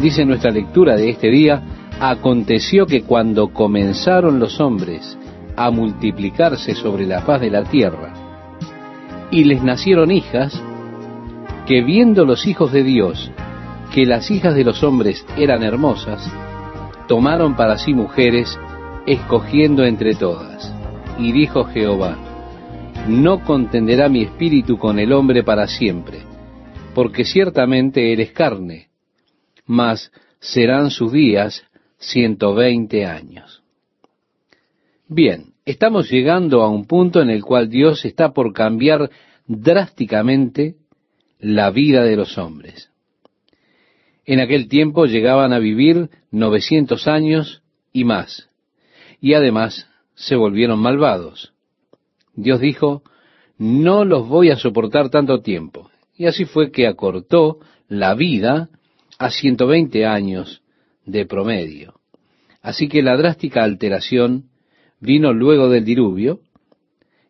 Dice nuestra lectura de este día, aconteció que cuando comenzaron los hombres a multiplicarse sobre la faz de la tierra, y les nacieron hijas, que viendo los hijos de Dios que las hijas de los hombres eran hermosas, tomaron para sí mujeres, escogiendo entre todas. Y dijo Jehová, no contenderá mi espíritu con el hombre para siempre, porque ciertamente él es carne, mas serán sus días ciento veinte años. Bien, estamos llegando a un punto en el cual Dios está por cambiar drásticamente la vida de los hombres. En aquel tiempo llegaban a vivir 900 años y más, y además se volvieron malvados. Dios dijo, no los voy a soportar tanto tiempo. Y así fue que acortó la vida a 120 años de promedio. Así que la drástica alteración vino luego del diluvio,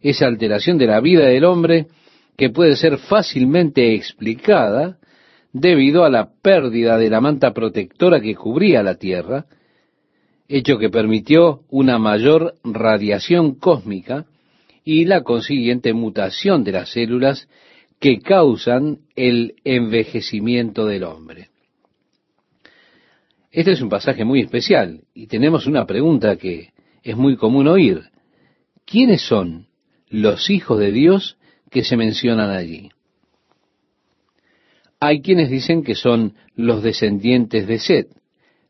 esa alteración de la vida del hombre que puede ser fácilmente explicada debido a la pérdida de la manta protectora que cubría la Tierra, hecho que permitió una mayor radiación cósmica y la consiguiente mutación de las células que causan el envejecimiento del hombre. Este es un pasaje muy especial y tenemos una pregunta que es muy común oír. ¿Quiénes son los hijos de Dios que se mencionan allí? Hay quienes dicen que son los descendientes de Set,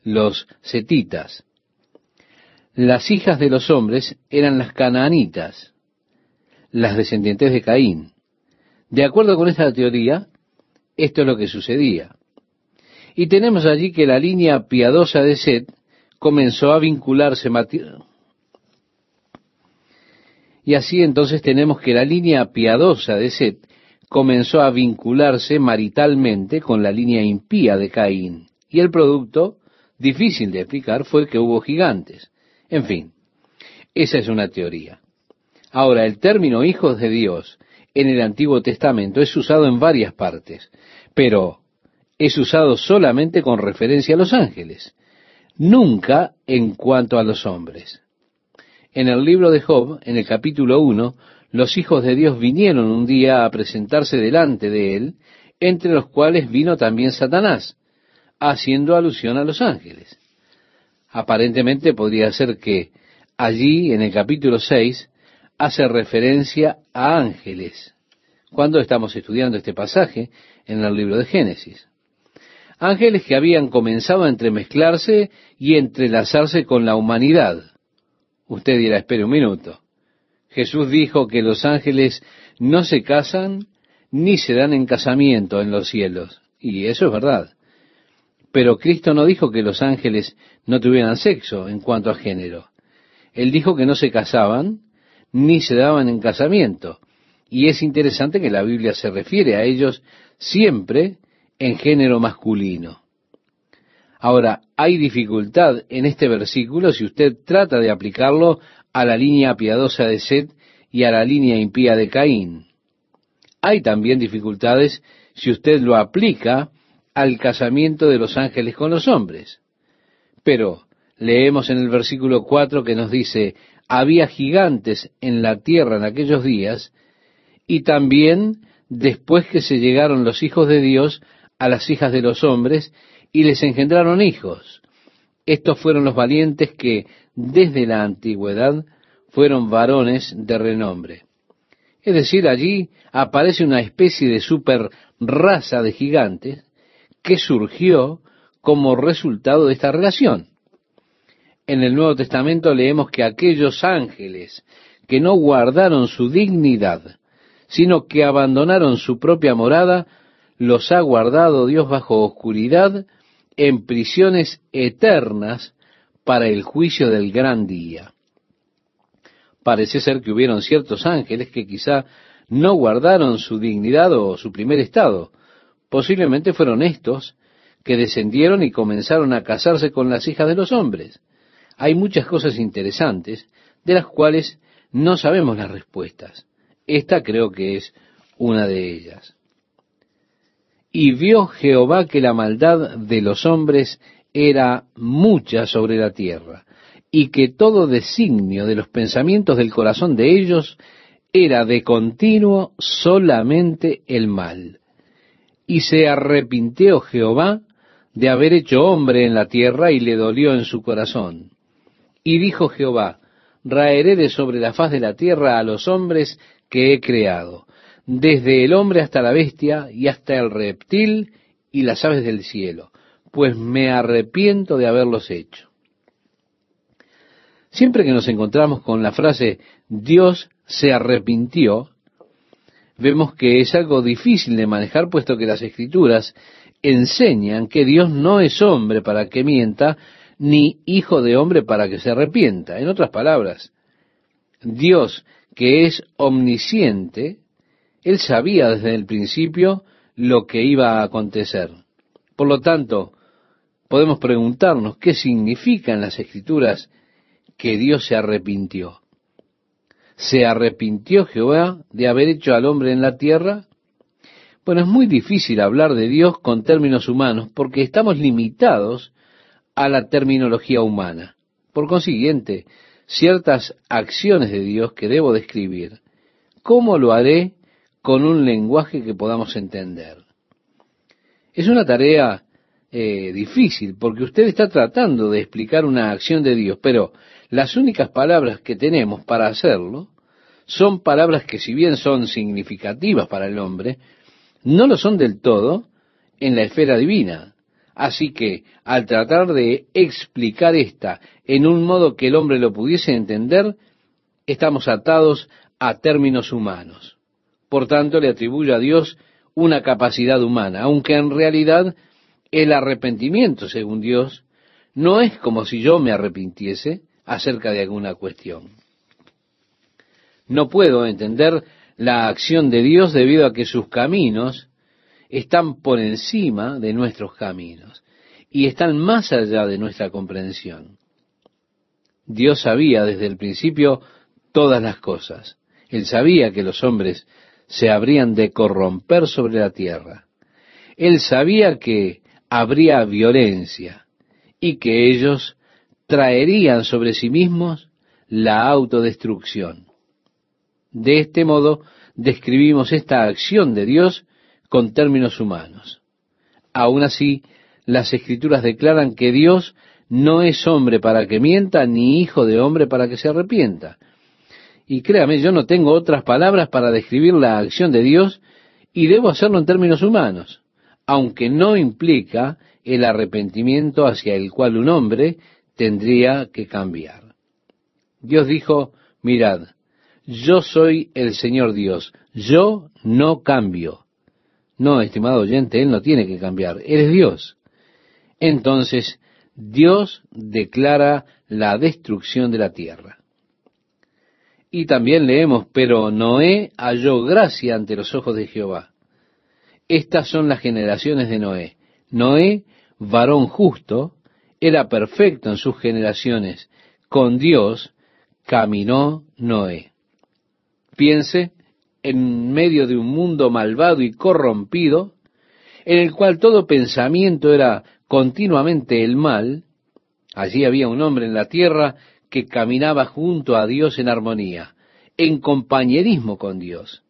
los setitas. Las hijas de los hombres eran las canaanitas, las descendientes de Caín. De acuerdo con esta teoría, esto es lo que sucedía. Y tenemos allí que la línea piadosa de Set comenzó a vincularse y así entonces tenemos que la línea piadosa de Set comenzó a vincularse maritalmente con la línea impía de Caín. Y el producto, difícil de explicar, fue que hubo gigantes. En fin, esa es una teoría. Ahora, el término hijos de Dios en el Antiguo Testamento es usado en varias partes, pero es usado solamente con referencia a los ángeles, nunca en cuanto a los hombres. En el libro de Job, en el capítulo 1, los hijos de Dios vinieron un día a presentarse delante de él, entre los cuales vino también Satanás, haciendo alusión a los ángeles. Aparentemente podría ser que allí, en el capítulo 6, hace referencia a ángeles, cuando estamos estudiando este pasaje en el libro de Génesis. Ángeles que habían comenzado a entremezclarse y entrelazarse con la humanidad. Usted dirá, espere un minuto. Jesús dijo que los ángeles no se casan ni se dan en casamiento en los cielos. Y eso es verdad. Pero Cristo no dijo que los ángeles no tuvieran sexo en cuanto a género. Él dijo que no se casaban ni se daban en casamiento. Y es interesante que la Biblia se refiere a ellos siempre en género masculino. Ahora, hay dificultad en este versículo si usted trata de aplicarlo a la línea piadosa de Seth y a la línea impía de Caín. Hay también dificultades si usted lo aplica al casamiento de los ángeles con los hombres. Pero leemos en el versículo 4 que nos dice, había gigantes en la tierra en aquellos días, y también después que se llegaron los hijos de Dios a las hijas de los hombres, y les engendraron hijos. Estos fueron los valientes que desde la antigüedad fueron varones de renombre. Es decir, allí aparece una especie de super raza de gigantes que surgió como resultado de esta relación en el Nuevo Testamento leemos que aquellos ángeles que no guardaron su dignidad, sino que abandonaron su propia morada, los ha guardado Dios bajo oscuridad en prisiones eternas para el juicio del gran día. Parece ser que hubieron ciertos ángeles que quizá no guardaron su dignidad o su primer estado. Posiblemente fueron estos que descendieron y comenzaron a casarse con las hijas de los hombres hay muchas cosas interesantes de las cuales no sabemos las respuestas. Esta creo que es una de ellas. Y vio Jehová que la maldad de los hombres era mucha sobre la tierra, y que todo designio de los pensamientos del corazón de ellos era de continuo solamente el mal. Y se arrepintió Jehová de haber hecho hombre en la tierra y le dolió en su corazón. Y dijo Jehová, raeré de sobre la faz de la tierra a los hombres que he creado, desde el hombre hasta la bestia y hasta el reptil y las aves del cielo, pues me arrepiento de haberlos hecho. Siempre que nos encontramos con la frase Dios se arrepintió, vemos que es algo difícil de manejar, puesto que las escrituras enseñan que Dios no es hombre para que mienta, ni hijo de hombre para que se arrepienta. En otras palabras, Dios que es omnisciente, Él sabía desde el principio lo que iba a acontecer. Por lo tanto, podemos preguntarnos qué significan las escrituras que Dios se arrepintió. ¿Se arrepintió Jehová de haber hecho al hombre en la tierra? Bueno, es muy difícil hablar de Dios con términos humanos porque estamos limitados a la terminología humana. Por consiguiente, ciertas acciones de Dios que debo describir, ¿cómo lo haré con un lenguaje que podamos entender? Es una tarea eh, difícil porque usted está tratando de explicar una acción de Dios, pero las únicas palabras que tenemos para hacerlo son palabras que si bien son significativas para el hombre, no lo son del todo en la esfera divina. Así que al tratar de explicar esta en un modo que el hombre lo pudiese entender, estamos atados a términos humanos. Por tanto, le atribuyo a Dios una capacidad humana, aunque en realidad el arrepentimiento, según Dios, no es como si yo me arrepintiese acerca de alguna cuestión. No puedo entender la acción de Dios debido a que sus caminos están por encima de nuestros caminos y están más allá de nuestra comprensión. Dios sabía desde el principio todas las cosas. Él sabía que los hombres se habrían de corromper sobre la tierra. Él sabía que habría violencia y que ellos traerían sobre sí mismos la autodestrucción. De este modo describimos esta acción de Dios con términos humanos. Aún así, las escrituras declaran que Dios no es hombre para que mienta, ni hijo de hombre para que se arrepienta. Y créame, yo no tengo otras palabras para describir la acción de Dios y debo hacerlo en términos humanos aunque no implica el arrepentimiento hacia el cual un hombre tendría que cambiar. Dios dijo, mirad, yo soy el Señor Dios, yo no cambio. No, estimado oyente, Él no tiene que cambiar, Él es Dios. Entonces, Dios declara la destrucción de la tierra. Y también leemos, pero Noé halló gracia ante los ojos de Jehová. Estas son las generaciones de Noé. Noé, varón justo, era perfecto en sus generaciones. Con Dios caminó Noé. Piense en medio de un mundo malvado y corrompido, en el cual todo pensamiento era continuamente el mal, allí había un hombre en la tierra que caminaba junto a Dios en armonía, en compañerismo con Dios,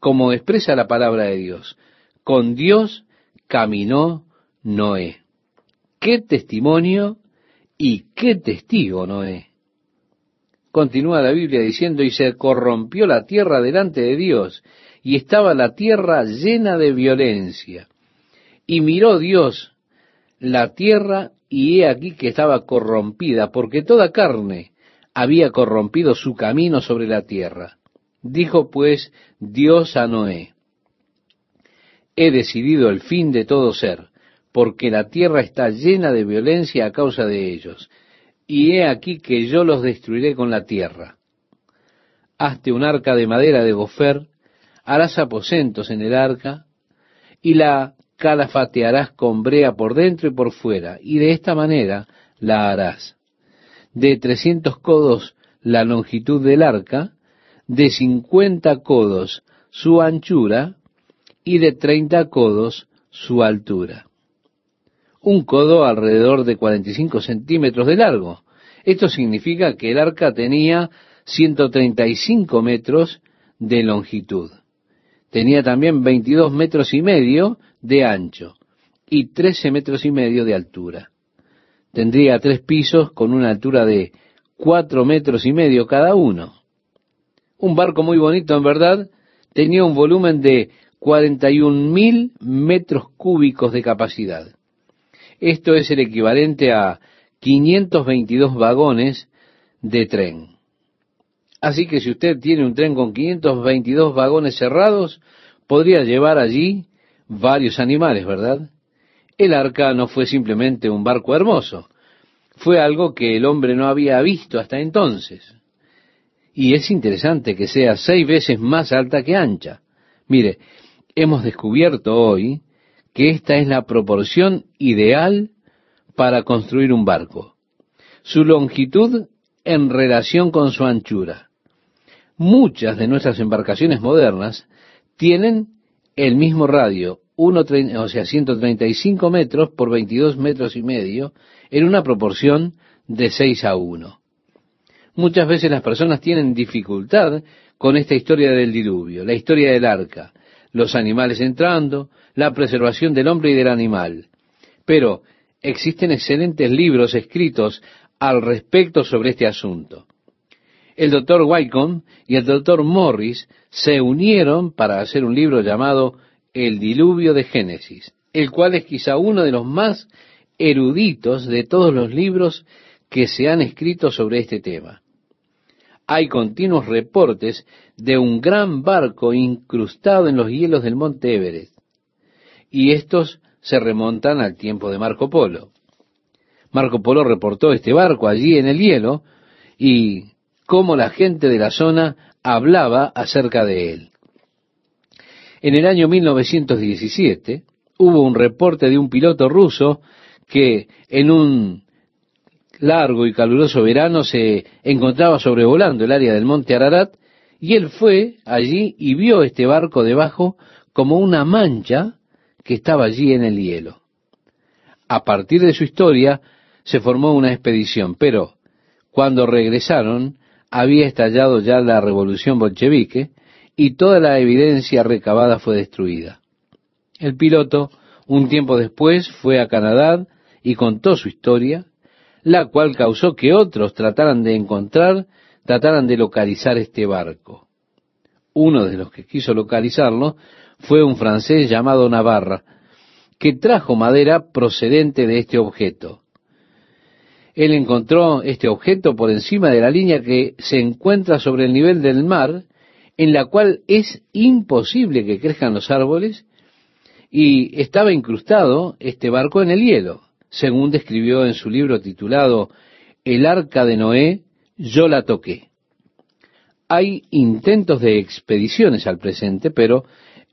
como expresa la palabra de Dios. Con Dios caminó Noé. Qué testimonio y qué testigo Noé. Continúa la Biblia diciendo, y se corrompió la tierra delante de Dios, y estaba la tierra llena de violencia. Y miró Dios la tierra, y he aquí que estaba corrompida, porque toda carne había corrompido su camino sobre la tierra. Dijo pues Dios a Noé, he decidido el fin de todo ser, porque la tierra está llena de violencia a causa de ellos, y he aquí que yo los destruiré con la tierra. Hazte un arca de madera de gofer, harás aposentos en el arca, y la calafatearás con brea por dentro y por fuera, y de esta manera la harás. De trescientos codos la longitud del arca, de cincuenta codos su anchura, y de treinta codos su altura. Un codo alrededor de 45 centímetros de largo. Esto significa que el arca tenía 135 metros de longitud. Tenía también 22 metros y medio de ancho y 13 metros y medio de altura. Tendría tres pisos con una altura de cuatro metros y medio cada uno. Un barco muy bonito, en verdad, tenía un volumen de 41 mil metros cúbicos de capacidad. Esto es el equivalente a 522 vagones de tren. Así que si usted tiene un tren con 522 vagones cerrados, podría llevar allí varios animales, ¿verdad? El arca no fue simplemente un barco hermoso, fue algo que el hombre no había visto hasta entonces. Y es interesante que sea seis veces más alta que ancha. Mire, hemos descubierto hoy que esta es la proporción ideal para construir un barco. Su longitud en relación con su anchura. Muchas de nuestras embarcaciones modernas tienen el mismo radio, uno, o sea, 135 metros por 22 metros y medio, en una proporción de 6 a 1. Muchas veces las personas tienen dificultad con esta historia del diluvio, la historia del arca, los animales entrando, la preservación del hombre y del animal. Pero existen excelentes libros escritos al respecto sobre este asunto. El doctor Wycombe y el doctor Morris se unieron para hacer un libro llamado El Diluvio de Génesis, el cual es quizá uno de los más eruditos de todos los libros que se han escrito sobre este tema. Hay continuos reportes de un gran barco incrustado en los hielos del monte Everest, y estos se remontan al tiempo de Marco Polo. Marco Polo reportó este barco allí en el hielo y cómo la gente de la zona hablaba acerca de él. En el año 1917 hubo un reporte de un piloto ruso que en un largo y caluroso verano se encontraba sobrevolando el área del monte Ararat y él fue allí y vio este barco debajo como una mancha que estaba allí en el hielo. A partir de su historia se formó una expedición, pero cuando regresaron había estallado ya la revolución bolchevique y toda la evidencia recabada fue destruida. El piloto, un tiempo después, fue a Canadá y contó su historia, la cual causó que otros trataran de encontrar, trataran de localizar este barco. Uno de los que quiso localizarlo fue un francés llamado Navarra, que trajo madera procedente de este objeto. Él encontró este objeto por encima de la línea que se encuentra sobre el nivel del mar, en la cual es imposible que crezcan los árboles, y estaba incrustado este barco en el hielo según describió en su libro titulado El arca de Noé, yo la toqué. Hay intentos de expediciones al presente, pero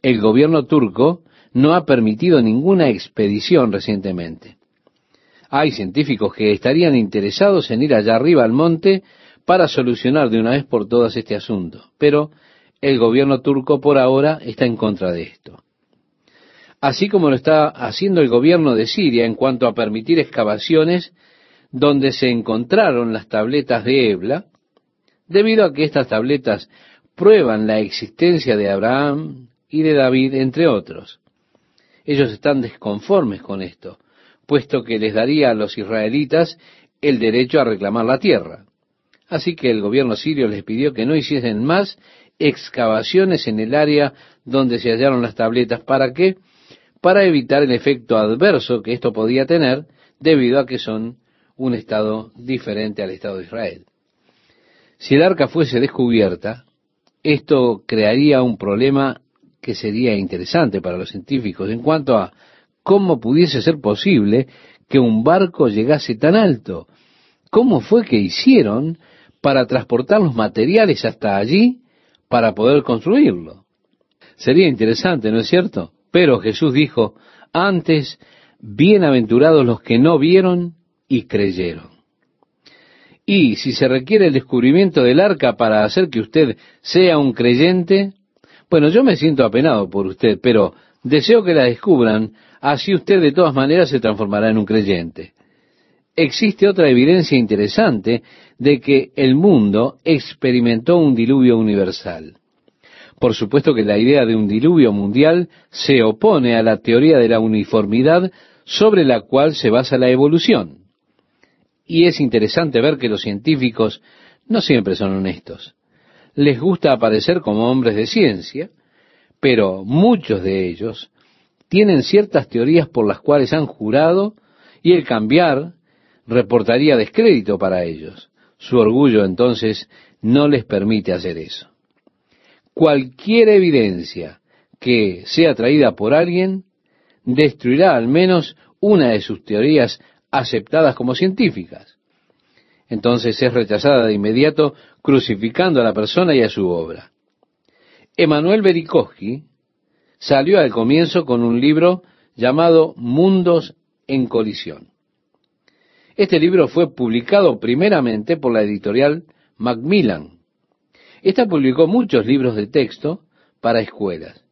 el gobierno turco no ha permitido ninguna expedición recientemente. Hay científicos que estarían interesados en ir allá arriba al monte para solucionar de una vez por todas este asunto, pero el gobierno turco por ahora está en contra de esto así como lo está haciendo el gobierno de Siria en cuanto a permitir excavaciones donde se encontraron las tabletas de Ebla, debido a que estas tabletas prueban la existencia de Abraham y de David, entre otros. Ellos están desconformes con esto, puesto que les daría a los israelitas el derecho a reclamar la tierra. Así que el gobierno sirio les pidió que no hiciesen más excavaciones en el área donde se hallaron las tabletas para que para evitar el efecto adverso que esto podía tener debido a que son un estado diferente al Estado de Israel. Si el arca fuese descubierta, esto crearía un problema que sería interesante para los científicos en cuanto a cómo pudiese ser posible que un barco llegase tan alto. ¿Cómo fue que hicieron para transportar los materiales hasta allí para poder construirlo? Sería interesante, ¿no es cierto? Pero Jesús dijo, antes, bienaventurados los que no vieron y creyeron. Y si se requiere el descubrimiento del arca para hacer que usted sea un creyente, bueno, yo me siento apenado por usted, pero deseo que la descubran así usted de todas maneras se transformará en un creyente. Existe otra evidencia interesante de que el mundo experimentó un diluvio universal. Por supuesto que la idea de un diluvio mundial se opone a la teoría de la uniformidad sobre la cual se basa la evolución. Y es interesante ver que los científicos no siempre son honestos. Les gusta aparecer como hombres de ciencia, pero muchos de ellos tienen ciertas teorías por las cuales han jurado y el cambiar reportaría descrédito para ellos. Su orgullo entonces no les permite hacer eso cualquier evidencia que sea traída por alguien destruirá al menos una de sus teorías aceptadas como científicas. Entonces es rechazada de inmediato crucificando a la persona y a su obra. Emanuel Berikowski salió al comienzo con un libro llamado Mundos en colisión. Este libro fue publicado primeramente por la editorial Macmillan esta publicó muchos libros de texto para escuelas.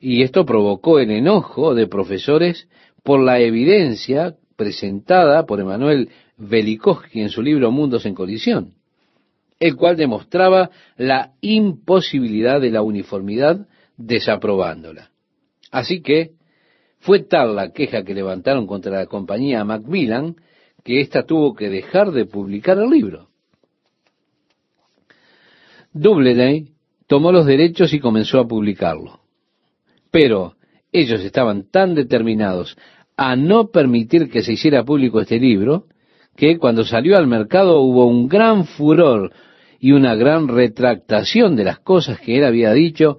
Y esto provocó el enojo de profesores por la evidencia presentada por Emanuel Velikovsky en su libro Mundos en Colisión, el cual demostraba la imposibilidad de la uniformidad desaprobándola. Así que fue tal la queja que levantaron contra la compañía Macmillan que ésta tuvo que dejar de publicar el libro. Doubleday tomó los derechos y comenzó a publicarlo. Pero ellos estaban tan determinados a no permitir que se hiciera público este libro, que cuando salió al mercado hubo un gran furor y una gran retractación de las cosas que él había dicho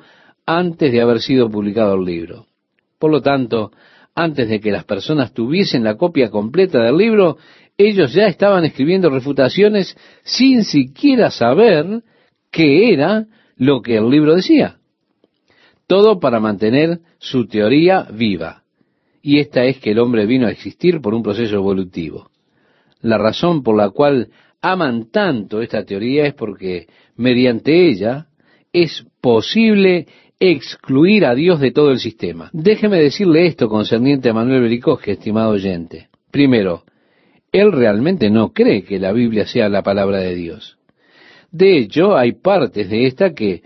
antes de haber sido publicado el libro. Por lo tanto, antes de que las personas tuviesen la copia completa del libro, ellos ya estaban escribiendo refutaciones sin siquiera saber qué era lo que el libro decía. Todo para mantener su teoría viva. Y esta es que el hombre vino a existir por un proceso evolutivo. La razón por la cual aman tanto esta teoría es porque mediante ella es posible excluir a Dios de todo el sistema. Déjeme decirle esto concerniente a Manuel Bericoge, estimado oyente. Primero, él realmente no cree que la Biblia sea la palabra de Dios. De hecho, hay partes de esta que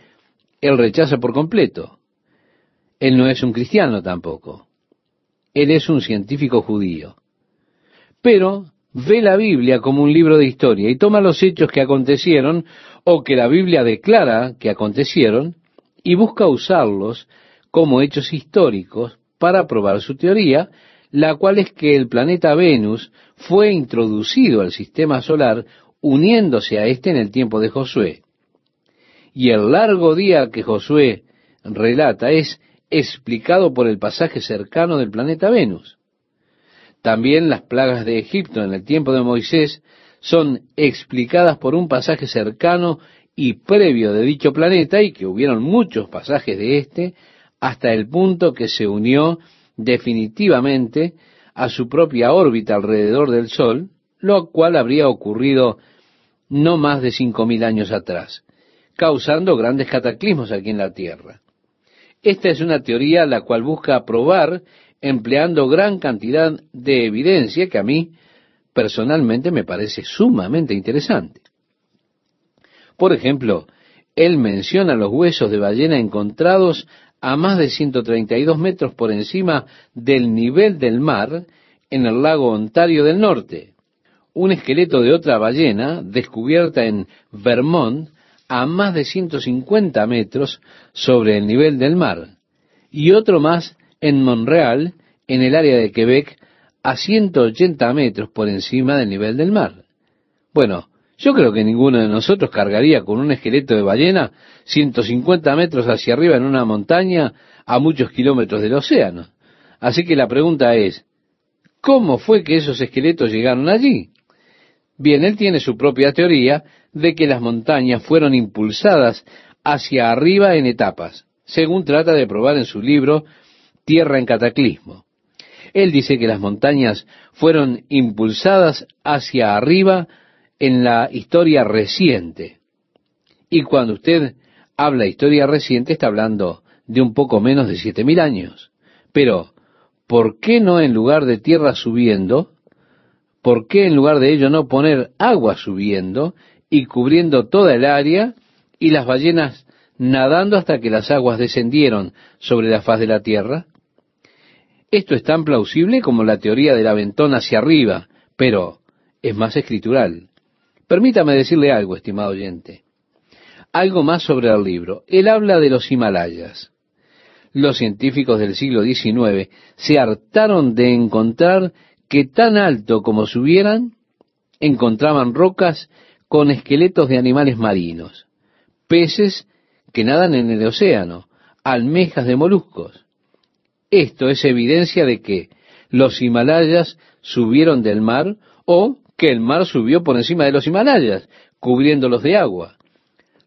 él rechaza por completo. Él no es un cristiano tampoco. Él es un científico judío. Pero ve la Biblia como un libro de historia y toma los hechos que acontecieron o que la Biblia declara que acontecieron y busca usarlos como hechos históricos para probar su teoría, la cual es que el planeta Venus fue introducido al sistema solar uniéndose a éste en el tiempo de Josué. Y el largo día que Josué relata es explicado por el pasaje cercano del planeta Venus. También las plagas de Egipto en el tiempo de Moisés son explicadas por un pasaje cercano y previo de dicho planeta y que hubieron muchos pasajes de éste hasta el punto que se unió definitivamente a su propia órbita alrededor del Sol, lo cual habría ocurrido no más de cinco mil años atrás, causando grandes cataclismos aquí en la Tierra. Esta es una teoría la cual busca probar empleando gran cantidad de evidencia que a mí personalmente me parece sumamente interesante. Por ejemplo, él menciona los huesos de ballena encontrados a más de 132 metros por encima del nivel del mar en el lago Ontario del Norte, un esqueleto de otra ballena descubierta en Vermont a más de 150 metros sobre el nivel del mar y otro más en Montreal, en el área de Quebec, a 180 metros por encima del nivel del mar. Bueno, yo creo que ninguno de nosotros cargaría con un esqueleto de ballena 150 metros hacia arriba en una montaña a muchos kilómetros del océano. Así que la pregunta es, ¿cómo fue que esos esqueletos llegaron allí? Bien, él tiene su propia teoría de que las montañas fueron impulsadas hacia arriba en etapas, según trata de probar en su libro Tierra en Cataclismo. Él dice que las montañas fueron impulsadas hacia arriba en la historia reciente. Y cuando usted habla historia reciente, está hablando de un poco menos de siete mil años. Pero ¿por qué no en lugar de tierra subiendo, por qué en lugar de ello no poner agua subiendo y cubriendo toda el área y las ballenas nadando hasta que las aguas descendieron sobre la faz de la tierra? Esto es tan plausible como la teoría del aventón hacia arriba, pero es más escritural. Permítame decirle algo, estimado oyente. Algo más sobre el libro. Él habla de los Himalayas. Los científicos del siglo XIX se hartaron de encontrar que tan alto como subieran, encontraban rocas con esqueletos de animales marinos, peces que nadan en el océano, almejas de moluscos. Esto es evidencia de que los Himalayas subieron del mar o que el mar subió por encima de los Himalayas, cubriéndolos de agua.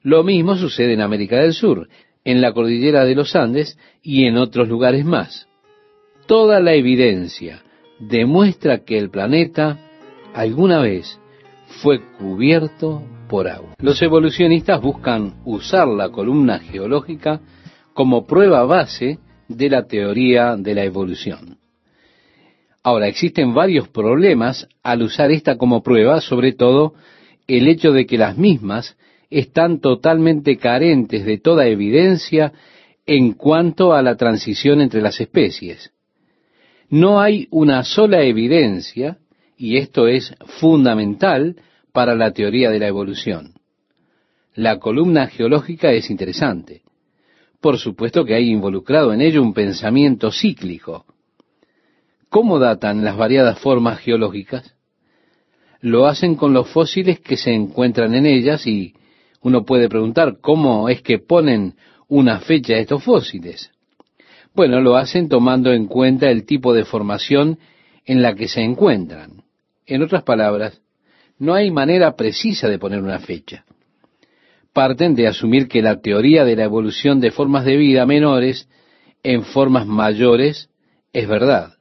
Lo mismo sucede en América del Sur, en la cordillera de los Andes y en otros lugares más. Toda la evidencia demuestra que el planeta alguna vez fue cubierto por agua. Los evolucionistas buscan usar la columna geológica como prueba base de la teoría de la evolución. Ahora, existen varios problemas al usar esta como prueba, sobre todo el hecho de que las mismas están totalmente carentes de toda evidencia en cuanto a la transición entre las especies. No hay una sola evidencia, y esto es fundamental para la teoría de la evolución. La columna geológica es interesante. Por supuesto que hay involucrado en ello un pensamiento cíclico. ¿Cómo datan las variadas formas geológicas? Lo hacen con los fósiles que se encuentran en ellas y uno puede preguntar cómo es que ponen una fecha a estos fósiles. Bueno, lo hacen tomando en cuenta el tipo de formación en la que se encuentran. En otras palabras, no hay manera precisa de poner una fecha. Parten de asumir que la teoría de la evolución de formas de vida menores en formas mayores es verdad.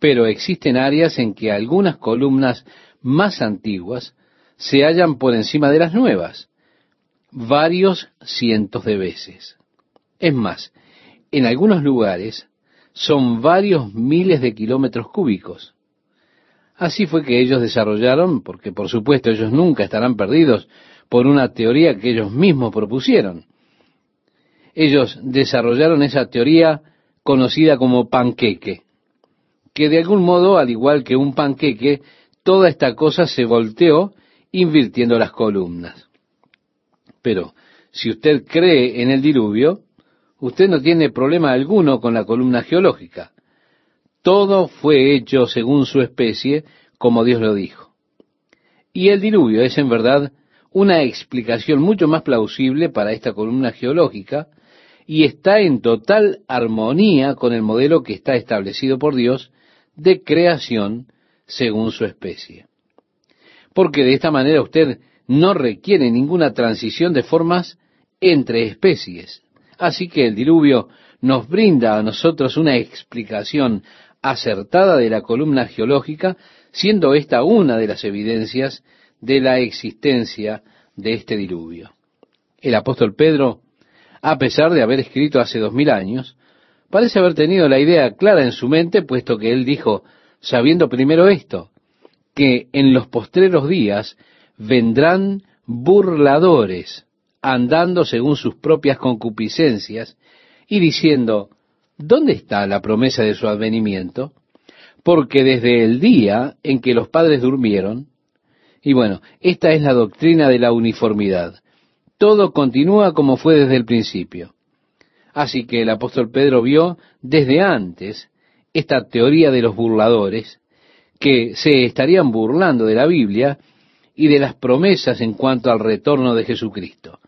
Pero existen áreas en que algunas columnas más antiguas se hallan por encima de las nuevas, varios cientos de veces. Es más, en algunos lugares son varios miles de kilómetros cúbicos. Así fue que ellos desarrollaron, porque por supuesto ellos nunca estarán perdidos por una teoría que ellos mismos propusieron. Ellos desarrollaron esa teoría conocida como panqueque, que de algún modo, al igual que un panqueque, toda esta cosa se volteó invirtiendo las columnas. Pero si usted cree en el diluvio, usted no tiene problema alguno con la columna geológica. Todo fue hecho según su especie, como Dios lo dijo. Y el diluvio es en verdad una explicación mucho más plausible para esta columna geológica y está en total armonía con el modelo que está establecido por Dios de creación según su especie. Porque de esta manera usted no requiere ninguna transición de formas entre especies. Así que el diluvio nos brinda a nosotros una explicación acertada de la columna geológica, siendo esta una de las evidencias de la existencia de este diluvio. El apóstol Pedro, a pesar de haber escrito hace dos mil años, parece haber tenido la idea clara en su mente, puesto que él dijo, sabiendo primero esto, que en los postreros días vendrán burladores andando según sus propias concupiscencias y diciendo, ¿dónde está la promesa de su advenimiento? Porque desde el día en que los padres durmieron, y bueno, esta es la doctrina de la uniformidad, todo continúa como fue desde el principio. Así que el apóstol Pedro vio desde antes esta teoría de los burladores, que se estarían burlando de la Biblia y de las promesas en cuanto al retorno de Jesucristo.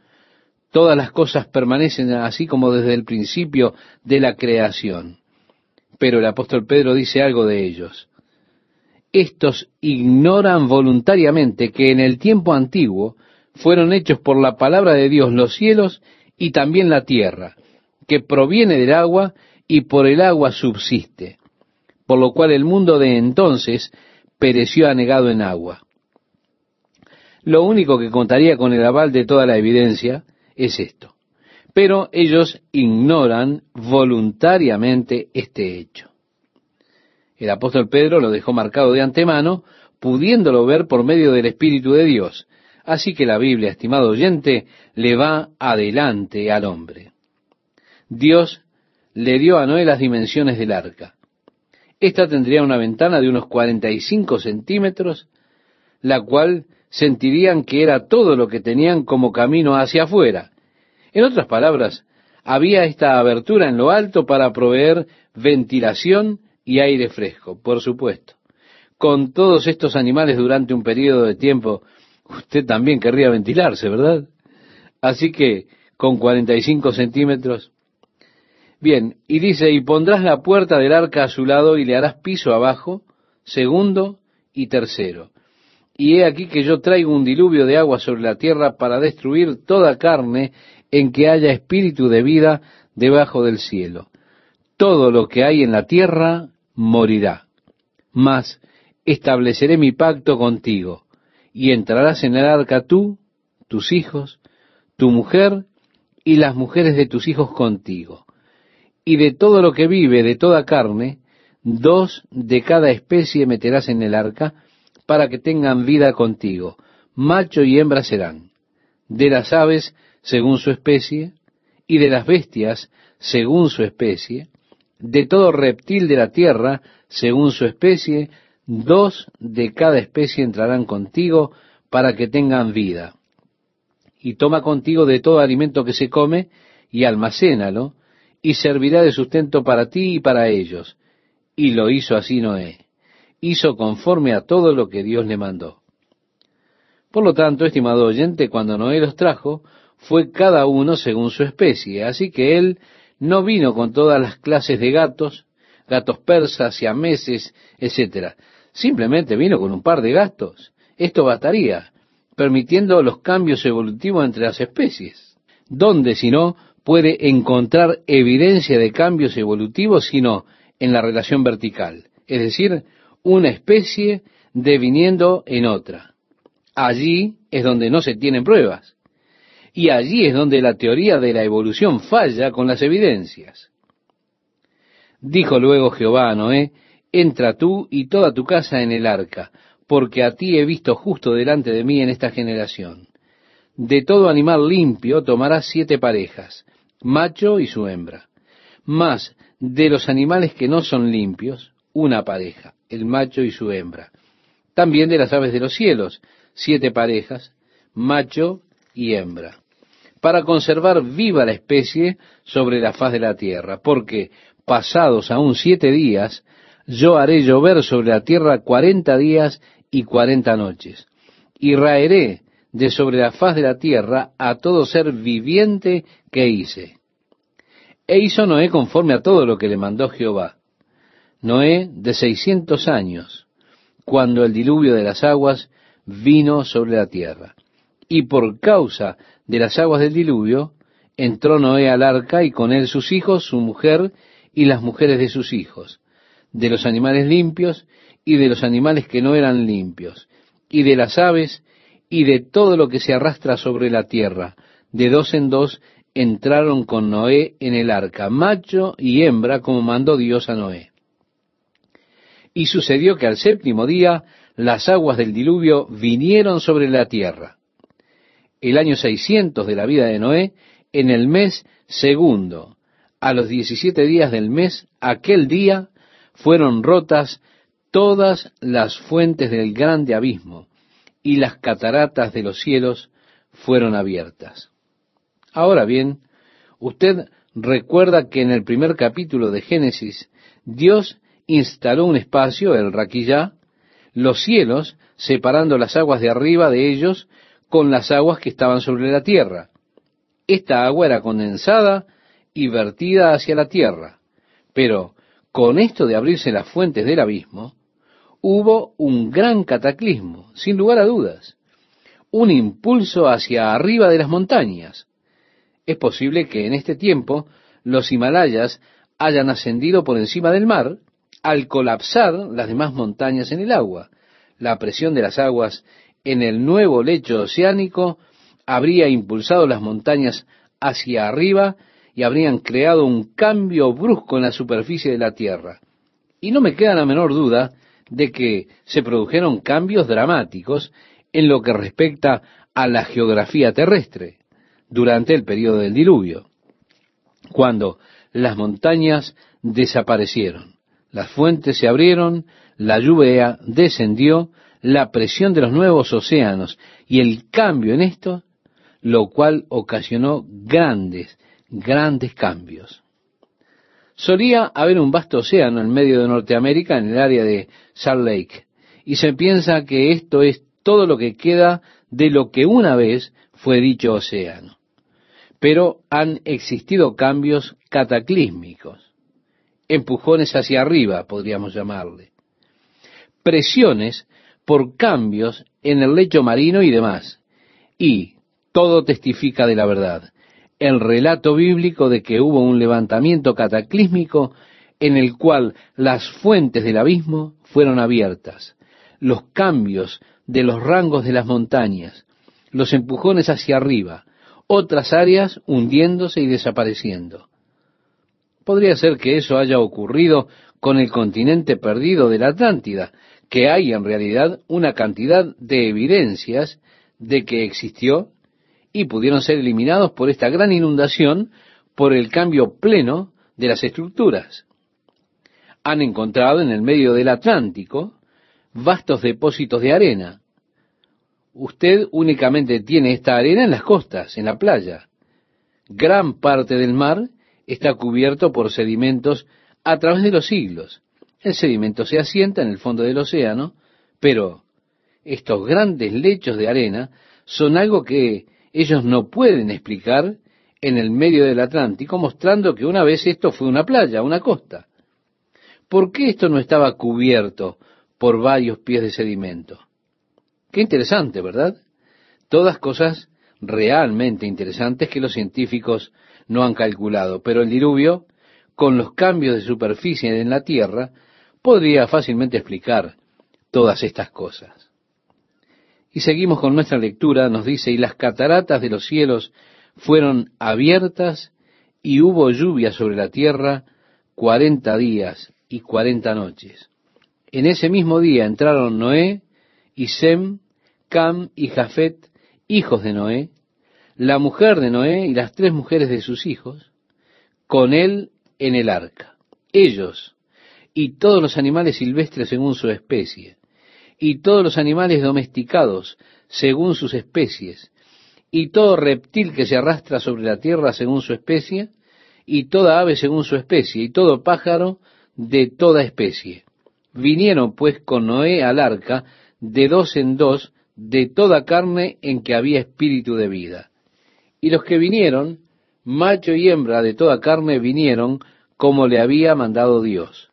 Todas las cosas permanecen así como desde el principio de la creación. Pero el apóstol Pedro dice algo de ellos. Estos ignoran voluntariamente que en el tiempo antiguo fueron hechos por la palabra de Dios los cielos y también la tierra, que proviene del agua y por el agua subsiste, por lo cual el mundo de entonces pereció anegado en agua. Lo único que contaría con el aval de toda la evidencia es esto. Pero ellos ignoran voluntariamente este hecho. El apóstol Pedro lo dejó marcado de antemano, pudiéndolo ver por medio del Espíritu de Dios. Así que la Biblia, estimado oyente, le va adelante al hombre. Dios le dio a Noé las dimensiones del arca. Esta tendría una ventana de unos 45 centímetros, la cual sentirían que era todo lo que tenían como camino hacia afuera. En otras palabras, había esta abertura en lo alto para proveer ventilación y aire fresco, por supuesto. Con todos estos animales durante un periodo de tiempo, usted también querría ventilarse, ¿verdad? Así que con 45 centímetros. Bien, y dice, y pondrás la puerta del arca a su lado y le harás piso abajo, segundo y tercero. Y he aquí que yo traigo un diluvio de agua sobre la tierra para destruir toda carne en que haya espíritu de vida debajo del cielo. Todo lo que hay en la tierra morirá. Mas estableceré mi pacto contigo y entrarás en el arca tú, tus hijos, tu mujer y las mujeres de tus hijos contigo. Y de todo lo que vive, de toda carne, dos de cada especie meterás en el arca, para que tengan vida contigo. Macho y hembra serán. De las aves, según su especie, y de las bestias, según su especie, de todo reptil de la tierra, según su especie, dos de cada especie entrarán contigo para que tengan vida. Y toma contigo de todo alimento que se come y almacénalo, y servirá de sustento para ti y para ellos. Y lo hizo así Noé. Hizo conforme a todo lo que Dios le mandó. Por lo tanto, estimado oyente, cuando Noé los trajo, fue cada uno según su especie, así que él no vino con todas las clases de gatos, gatos persas, siameses, etcétera, Simplemente vino con un par de gastos. Esto bastaría, permitiendo los cambios evolutivos entre las especies. ¿Dónde, si no, puede encontrar evidencia de cambios evolutivos sino en la relación vertical? Es decir, una especie deviniendo en otra. Allí es donde no se tienen pruebas. Y allí es donde la teoría de la evolución falla con las evidencias. Dijo luego Jehová a Noé, entra tú y toda tu casa en el arca, porque a ti he visto justo delante de mí en esta generación. De todo animal limpio tomarás siete parejas, macho y su hembra. Mas de los animales que no son limpios, una pareja, el macho y su hembra. También de las aves de los cielos, siete parejas, macho y hembra, para conservar viva la especie sobre la faz de la tierra, porque pasados aún siete días, yo haré llover sobre la tierra cuarenta días y cuarenta noches, y raeré de sobre la faz de la tierra a todo ser viviente que hice. E hizo Noé conforme a todo lo que le mandó Jehová. Noé de seiscientos años, cuando el diluvio de las aguas vino sobre la tierra. Y por causa de las aguas del diluvio, entró Noé al arca y con él sus hijos, su mujer y las mujeres de sus hijos de los animales limpios y de los animales que no eran limpios, y de las aves y de todo lo que se arrastra sobre la tierra. De dos en dos entraron con Noé en el arca, macho y hembra, como mandó Dios a Noé. Y sucedió que al séptimo día las aguas del diluvio vinieron sobre la tierra. El año seiscientos de la vida de Noé, en el mes segundo, a los diecisiete días del mes, aquel día fueron rotas todas las fuentes del grande abismo y las cataratas de los cielos fueron abiertas. Ahora bien, usted recuerda que en el primer capítulo de Génesis Dios instaló un espacio, el Raquillá, los cielos, separando las aguas de arriba de ellos con las aguas que estaban sobre la tierra. Esta agua era condensada y vertida hacia la tierra, pero con esto de abrirse las fuentes del abismo, hubo un gran cataclismo, sin lugar a dudas, un impulso hacia arriba de las montañas. Es posible que en este tiempo los Himalayas hayan ascendido por encima del mar al colapsar las demás montañas en el agua. La presión de las aguas en el nuevo lecho oceánico habría impulsado las montañas hacia arriba y habrían creado un cambio brusco en la superficie de la tierra. Y no me queda la menor duda de que se produjeron cambios dramáticos en lo que respecta a la geografía terrestre durante el periodo del diluvio, cuando las montañas desaparecieron, las fuentes se abrieron, la lluvia descendió, la presión de los nuevos océanos y el cambio en esto, lo cual ocasionó grandes, grandes cambios. Solía haber un vasto océano en medio de Norteamérica, en el área de Salt Lake, y se piensa que esto es todo lo que queda de lo que una vez fue dicho océano. Pero han existido cambios cataclísmicos, empujones hacia arriba, podríamos llamarle, presiones por cambios en el lecho marino y demás. Y todo testifica de la verdad. El relato bíblico de que hubo un levantamiento cataclísmico en el cual las fuentes del abismo fueron abiertas, los cambios de los rangos de las montañas, los empujones hacia arriba, otras áreas hundiéndose y desapareciendo. Podría ser que eso haya ocurrido con el continente perdido de la Atlántida, que hay en realidad una cantidad de evidencias de que existió y pudieron ser eliminados por esta gran inundación por el cambio pleno de las estructuras. Han encontrado en el medio del Atlántico vastos depósitos de arena. Usted únicamente tiene esta arena en las costas, en la playa. Gran parte del mar está cubierto por sedimentos a través de los siglos. El sedimento se asienta en el fondo del océano, pero estos grandes lechos de arena son algo que ellos no pueden explicar en el medio del Atlántico, mostrando que una vez esto fue una playa, una costa. ¿Por qué esto no estaba cubierto por varios pies de sedimento? Qué interesante, ¿verdad? Todas cosas realmente interesantes que los científicos no han calculado, pero el diluvio, con los cambios de superficie en la Tierra, podría fácilmente explicar todas estas cosas. Y seguimos con nuestra lectura, nos dice, y las cataratas de los cielos fueron abiertas y hubo lluvia sobre la tierra cuarenta días y cuarenta noches. En ese mismo día entraron Noé y Sem, Cam y Jafet, hijos de Noé, la mujer de Noé y las tres mujeres de sus hijos, con él en el arca. Ellos y todos los animales silvestres según su especie, y todos los animales domesticados según sus especies, y todo reptil que se arrastra sobre la tierra según su especie, y toda ave según su especie, y todo pájaro de toda especie. Vinieron pues con Noé al arca de dos en dos de toda carne en que había espíritu de vida. Y los que vinieron, macho y hembra de toda carne, vinieron como le había mandado Dios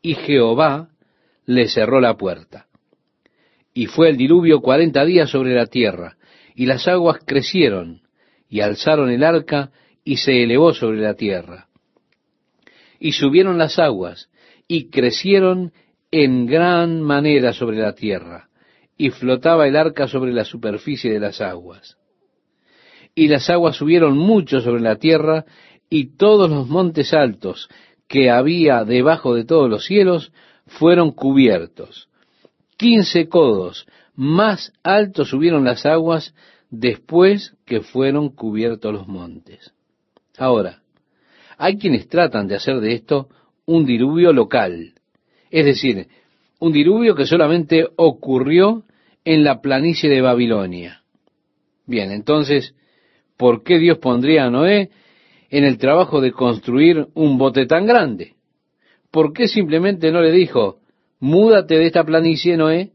y Jehová le cerró la puerta. Y fue el diluvio cuarenta días sobre la tierra, y las aguas crecieron, y alzaron el arca, y se elevó sobre la tierra. Y subieron las aguas, y crecieron en gran manera sobre la tierra, y flotaba el arca sobre la superficie de las aguas. Y las aguas subieron mucho sobre la tierra, y todos los montes altos, que había debajo de todos los cielos fueron cubiertos. Quince codos más altos subieron las aguas después que fueron cubiertos los montes. Ahora, hay quienes tratan de hacer de esto un diluvio local, es decir, un diluvio que solamente ocurrió en la planicie de Babilonia. Bien, entonces, ¿por qué Dios pondría a Noé en el trabajo de construir un bote tan grande? ¿Por qué simplemente no le dijo, múdate de esta planicie, Noé,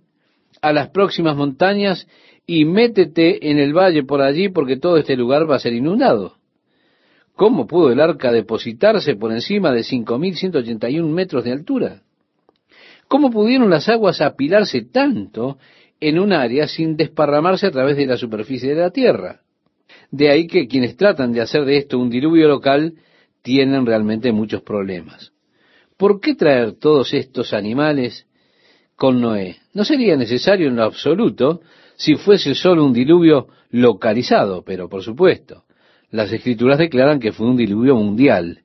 a las próximas montañas y métete en el valle por allí porque todo este lugar va a ser inundado? ¿Cómo pudo el arca depositarse por encima de 5.181 metros de altura? ¿Cómo pudieron las aguas apilarse tanto en un área sin desparramarse a través de la superficie de la tierra? De ahí que quienes tratan de hacer de esto un diluvio local tienen realmente muchos problemas. ¿Por qué traer todos estos animales con Noé? No sería necesario en lo absoluto si fuese solo un diluvio localizado, pero por supuesto, las escrituras declaran que fue un diluvio mundial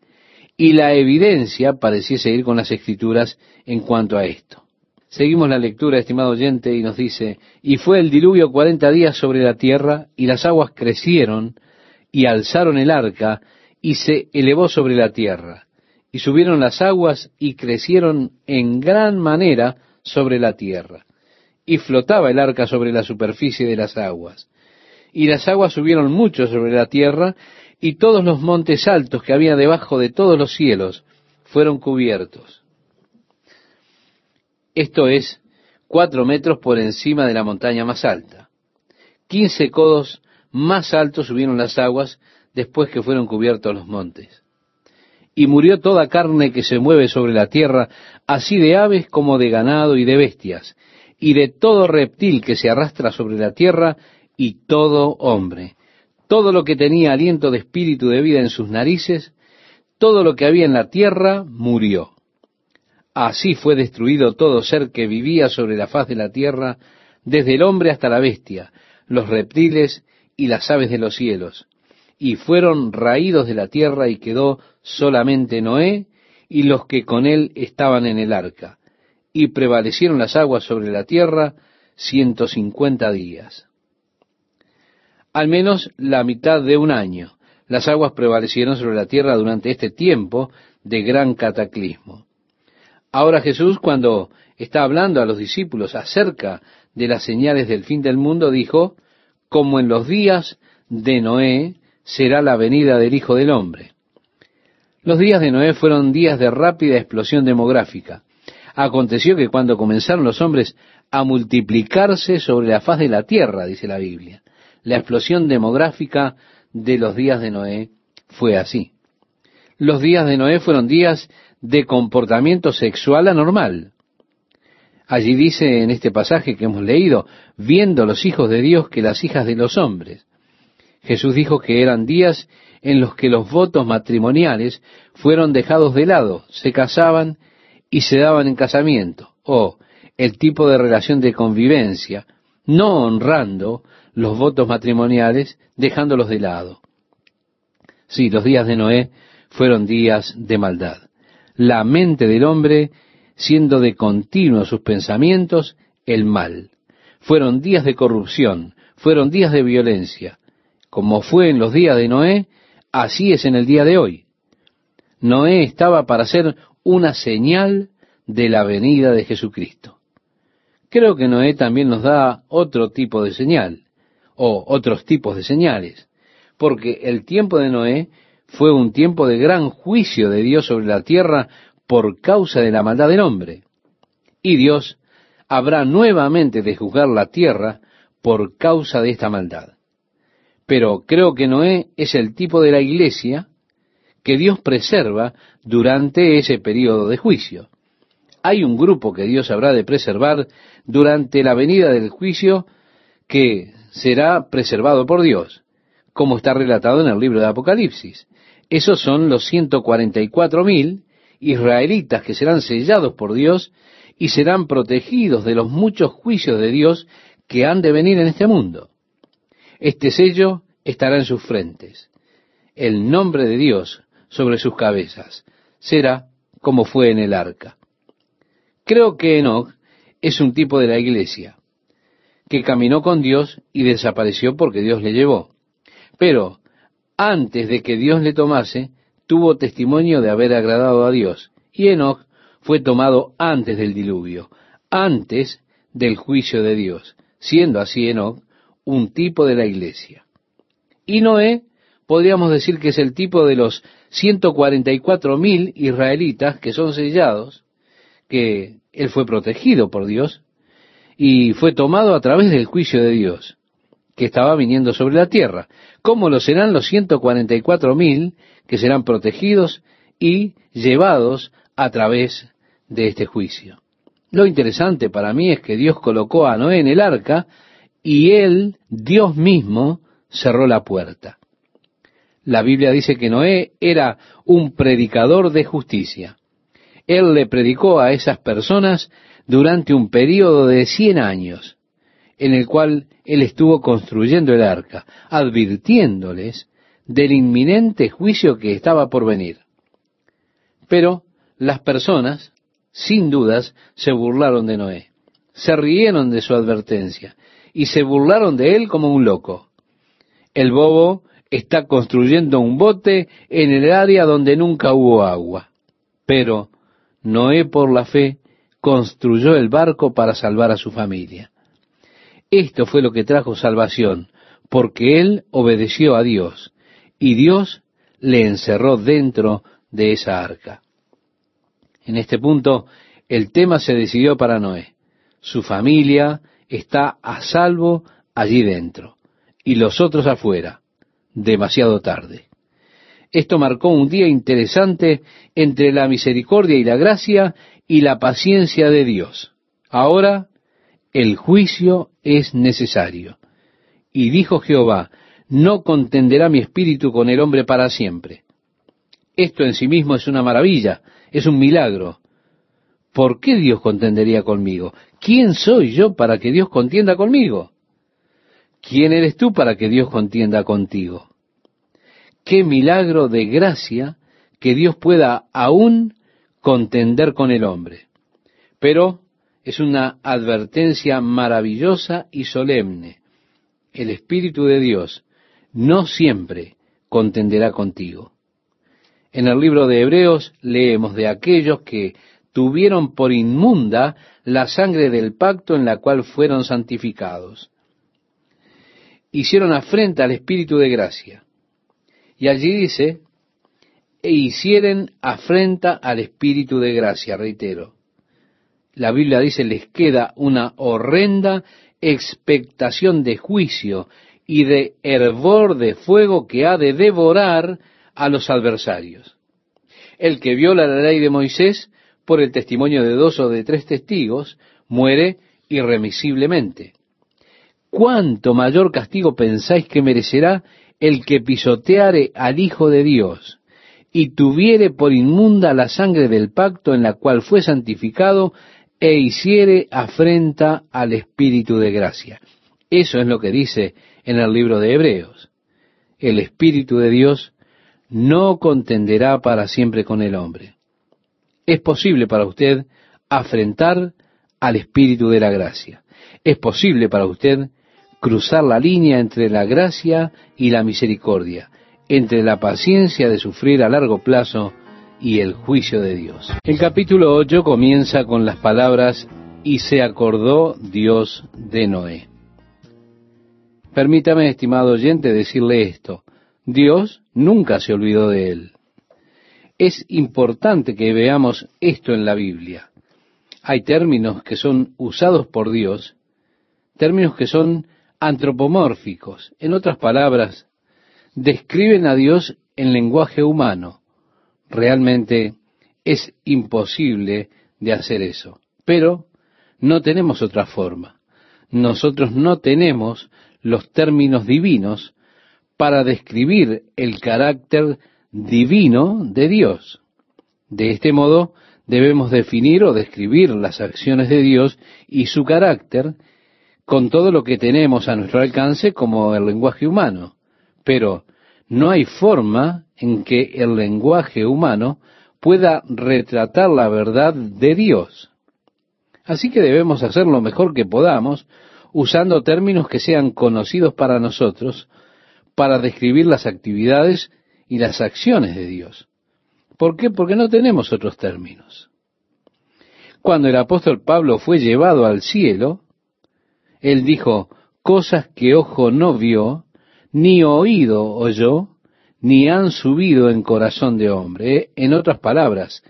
y la evidencia pareciese ir con las escrituras en cuanto a esto. Seguimos la lectura, estimado oyente, y nos dice, y fue el diluvio cuarenta días sobre la tierra, y las aguas crecieron, y alzaron el arca, y se elevó sobre la tierra, y subieron las aguas, y crecieron en gran manera sobre la tierra, y flotaba el arca sobre la superficie de las aguas. Y las aguas subieron mucho sobre la tierra, y todos los montes altos que había debajo de todos los cielos fueron cubiertos. Esto es cuatro metros por encima de la montaña más alta. Quince codos más altos subieron las aguas después que fueron cubiertos los montes. Y murió toda carne que se mueve sobre la tierra, así de aves como de ganado y de bestias, y de todo reptil que se arrastra sobre la tierra, y todo hombre todo lo que tenía aliento de espíritu de vida en sus narices, todo lo que había en la tierra, murió. Así fue destruido todo ser que vivía sobre la faz de la tierra, desde el hombre hasta la bestia, los reptiles y las aves de los cielos, y fueron raídos de la tierra y quedó solamente Noé y los que con él estaban en el arca, y prevalecieron las aguas sobre la tierra ciento cincuenta días al menos la mitad de un año. Las aguas prevalecieron sobre la tierra durante este tiempo de gran cataclismo. Ahora Jesús, cuando está hablando a los discípulos acerca de las señales del fin del mundo, dijo, como en los días de Noé será la venida del Hijo del Hombre. Los días de Noé fueron días de rápida explosión demográfica. Aconteció que cuando comenzaron los hombres a multiplicarse sobre la faz de la tierra, dice la Biblia, la explosión demográfica de los días de Noé fue así. Los días de Noé fueron días de comportamiento sexual anormal. Allí dice en este pasaje que hemos leído, viendo los hijos de Dios que las hijas de los hombres. Jesús dijo que eran días en los que los votos matrimoniales fueron dejados de lado, se casaban y se daban en casamiento, o el tipo de relación de convivencia, no honrando los votos matrimoniales, dejándolos de lado. Sí, los días de Noé fueron días de maldad. La mente del hombre siendo de continuo sus pensamientos el mal. Fueron días de corrupción, fueron días de violencia. Como fue en los días de Noé, así es en el día de hoy. Noé estaba para ser una señal de la venida de Jesucristo. Creo que Noé también nos da otro tipo de señal o otros tipos de señales, porque el tiempo de Noé fue un tiempo de gran juicio de Dios sobre la tierra por causa de la maldad del hombre. Y Dios habrá nuevamente de juzgar la tierra por causa de esta maldad. Pero creo que Noé es el tipo de la iglesia que Dios preserva durante ese periodo de juicio. Hay un grupo que Dios habrá de preservar durante la venida del juicio que será preservado por Dios, como está relatado en el libro de Apocalipsis. Esos son los 144 mil israelitas que serán sellados por Dios y serán protegidos de los muchos juicios de Dios que han de venir en este mundo. Este sello estará en sus frentes. El nombre de Dios sobre sus cabezas será como fue en el arca. Creo que Enoch es un tipo de la iglesia que caminó con Dios y desapareció porque Dios le llevó. Pero antes de que Dios le tomase, tuvo testimonio de haber agradado a Dios. Y Enoch fue tomado antes del diluvio, antes del juicio de Dios, siendo así Enoch un tipo de la iglesia. Y Noé, podríamos decir que es el tipo de los 144 mil israelitas que son sellados, que él fue protegido por Dios, y fue tomado a través del juicio de Dios que estaba viniendo sobre la tierra, como lo serán los 144 mil que serán protegidos y llevados a través de este juicio. Lo interesante para mí es que Dios colocó a Noé en el arca y él, Dios mismo, cerró la puerta. La Biblia dice que Noé era un predicador de justicia. Él le predicó a esas personas durante un periodo de cien años, en el cual él estuvo construyendo el arca, advirtiéndoles del inminente juicio que estaba por venir. Pero las personas, sin dudas, se burlaron de Noé, se rieron de su advertencia y se burlaron de él como un loco. El bobo está construyendo un bote en el área donde nunca hubo agua. Pero Noé por la fe construyó el barco para salvar a su familia. Esto fue lo que trajo salvación, porque él obedeció a Dios y Dios le encerró dentro de esa arca. En este punto, el tema se decidió para Noé. Su familia está a salvo allí dentro y los otros afuera, demasiado tarde. Esto marcó un día interesante entre la misericordia y la gracia y la paciencia de Dios. Ahora el juicio es necesario. Y dijo Jehová, no contenderá mi espíritu con el hombre para siempre. Esto en sí mismo es una maravilla, es un milagro. ¿Por qué Dios contendería conmigo? ¿Quién soy yo para que Dios contienda conmigo? ¿Quién eres tú para que Dios contienda contigo? Qué milagro de gracia que Dios pueda aún contender con el hombre. Pero es una advertencia maravillosa y solemne. El Espíritu de Dios no siempre contenderá contigo. En el libro de Hebreos leemos de aquellos que tuvieron por inmunda la sangre del pacto en la cual fueron santificados. Hicieron afrenta al Espíritu de gracia. Y allí dice, e hicieren afrenta al Espíritu de gracia, reitero. La Biblia dice, les queda una horrenda expectación de juicio y de hervor de fuego que ha de devorar a los adversarios. El que viola la ley de Moisés por el testimonio de dos o de tres testigos muere irremisiblemente. ¿Cuánto mayor castigo pensáis que merecerá el que pisoteare al Hijo de Dios y tuviere por inmunda la sangre del pacto en la cual fue santificado e hiciere afrenta al Espíritu de gracia. Eso es lo que dice en el libro de Hebreos. El Espíritu de Dios no contenderá para siempre con el hombre. Es posible para usted afrentar al Espíritu de la gracia. Es posible para usted cruzar la línea entre la gracia y la misericordia, entre la paciencia de sufrir a largo plazo y el juicio de Dios. El capítulo 8 comienza con las palabras y se acordó Dios de Noé. Permítame, estimado oyente, decirle esto. Dios nunca se olvidó de él. Es importante que veamos esto en la Biblia. Hay términos que son usados por Dios, términos que son antropomórficos. En otras palabras, describen a Dios en lenguaje humano. Realmente es imposible de hacer eso. Pero no tenemos otra forma. Nosotros no tenemos los términos divinos para describir el carácter divino de Dios. De este modo, debemos definir o describir las acciones de Dios y su carácter con todo lo que tenemos a nuestro alcance como el lenguaje humano. Pero no hay forma en que el lenguaje humano pueda retratar la verdad de Dios. Así que debemos hacer lo mejor que podamos usando términos que sean conocidos para nosotros para describir las actividades y las acciones de Dios. ¿Por qué? Porque no tenemos otros términos. Cuando el apóstol Pablo fue llevado al cielo, él dijo, cosas que ojo no vio, ni oído oyó, ni han subido en corazón de hombre. En otras palabras,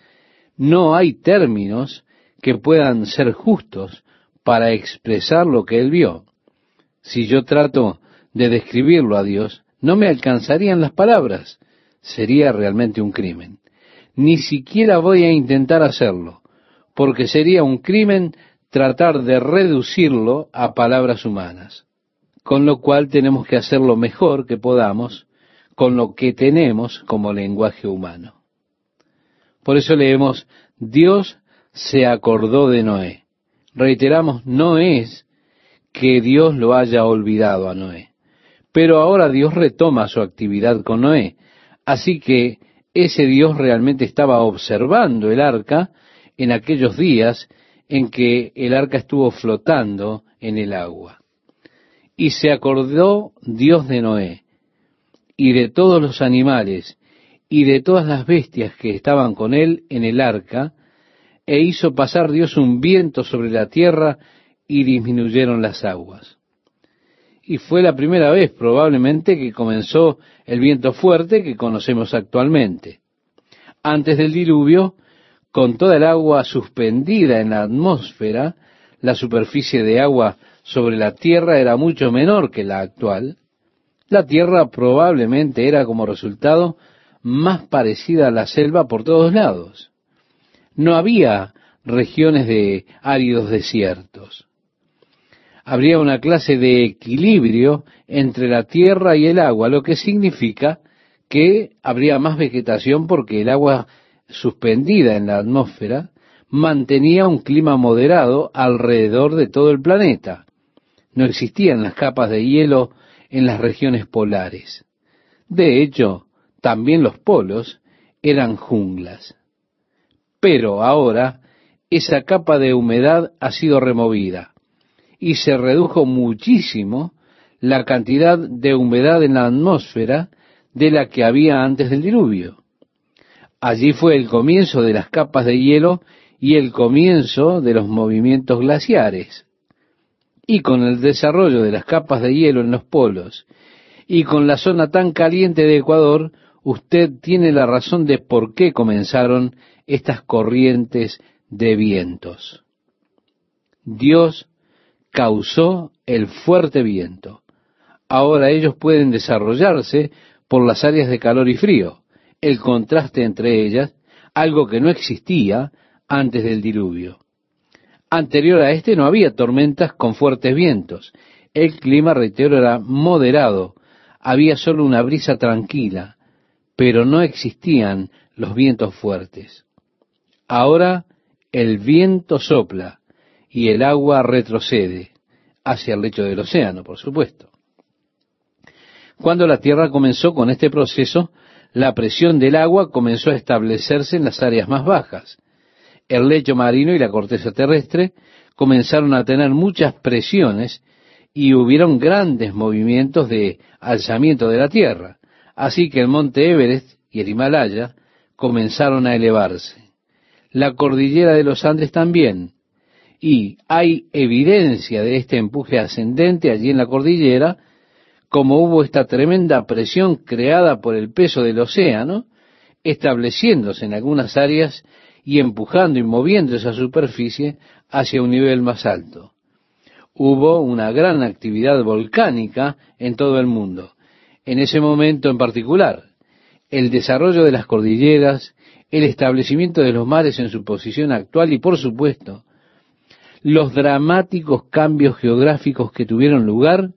no hay términos que puedan ser justos para expresar lo que él vio. Si yo trato de describirlo a Dios, no me alcanzarían las palabras. Sería realmente un crimen. Ni siquiera voy a intentar hacerlo, porque sería un crimen tratar de reducirlo a palabras humanas. Con lo cual tenemos que hacer lo mejor que podamos con lo que tenemos como lenguaje humano. Por eso leemos, Dios se acordó de Noé. Reiteramos, no es que Dios lo haya olvidado a Noé. Pero ahora Dios retoma su actividad con Noé. Así que ese Dios realmente estaba observando el arca en aquellos días en que el arca estuvo flotando en el agua. Y se acordó Dios de Noé y de todos los animales y de todas las bestias que estaban con él en el arca, e hizo pasar Dios un viento sobre la tierra y disminuyeron las aguas. Y fue la primera vez probablemente que comenzó el viento fuerte que conocemos actualmente. Antes del diluvio, con toda el agua suspendida en la atmósfera, la superficie de agua sobre la tierra era mucho menor que la actual. La tierra probablemente era como resultado más parecida a la selva por todos lados. No había regiones de áridos desiertos. Habría una clase de equilibrio entre la tierra y el agua, lo que significa que habría más vegetación porque el agua suspendida en la atmósfera mantenía un clima moderado alrededor de todo el planeta. No existían las capas de hielo en las regiones polares. De hecho, también los polos eran junglas. Pero ahora esa capa de humedad ha sido removida y se redujo muchísimo la cantidad de humedad en la atmósfera de la que había antes del diluvio. Allí fue el comienzo de las capas de hielo y el comienzo de los movimientos glaciares. Y con el desarrollo de las capas de hielo en los polos y con la zona tan caliente de Ecuador, usted tiene la razón de por qué comenzaron estas corrientes de vientos. Dios causó el fuerte viento. Ahora ellos pueden desarrollarse por las áreas de calor y frío, el contraste entre ellas, algo que no existía antes del diluvio. Anterior a este no había tormentas con fuertes vientos. El clima, reitero, era moderado. Había solo una brisa tranquila pero no existían los vientos fuertes. Ahora el viento sopla y el agua retrocede hacia el lecho del océano, por supuesto. Cuando la Tierra comenzó con este proceso, la presión del agua comenzó a establecerse en las áreas más bajas. El lecho marino y la corteza terrestre comenzaron a tener muchas presiones y hubieron grandes movimientos de alzamiento de la Tierra. Así que el monte Everest y el Himalaya comenzaron a elevarse. La cordillera de los Andes también. Y hay evidencia de este empuje ascendente allí en la cordillera, como hubo esta tremenda presión creada por el peso del océano, estableciéndose en algunas áreas y empujando y moviendo esa superficie hacia un nivel más alto. Hubo una gran actividad volcánica en todo el mundo en ese momento en particular. El desarrollo de las cordilleras, el establecimiento de los mares en su posición actual y, por supuesto, los dramáticos cambios geográficos que tuvieron lugar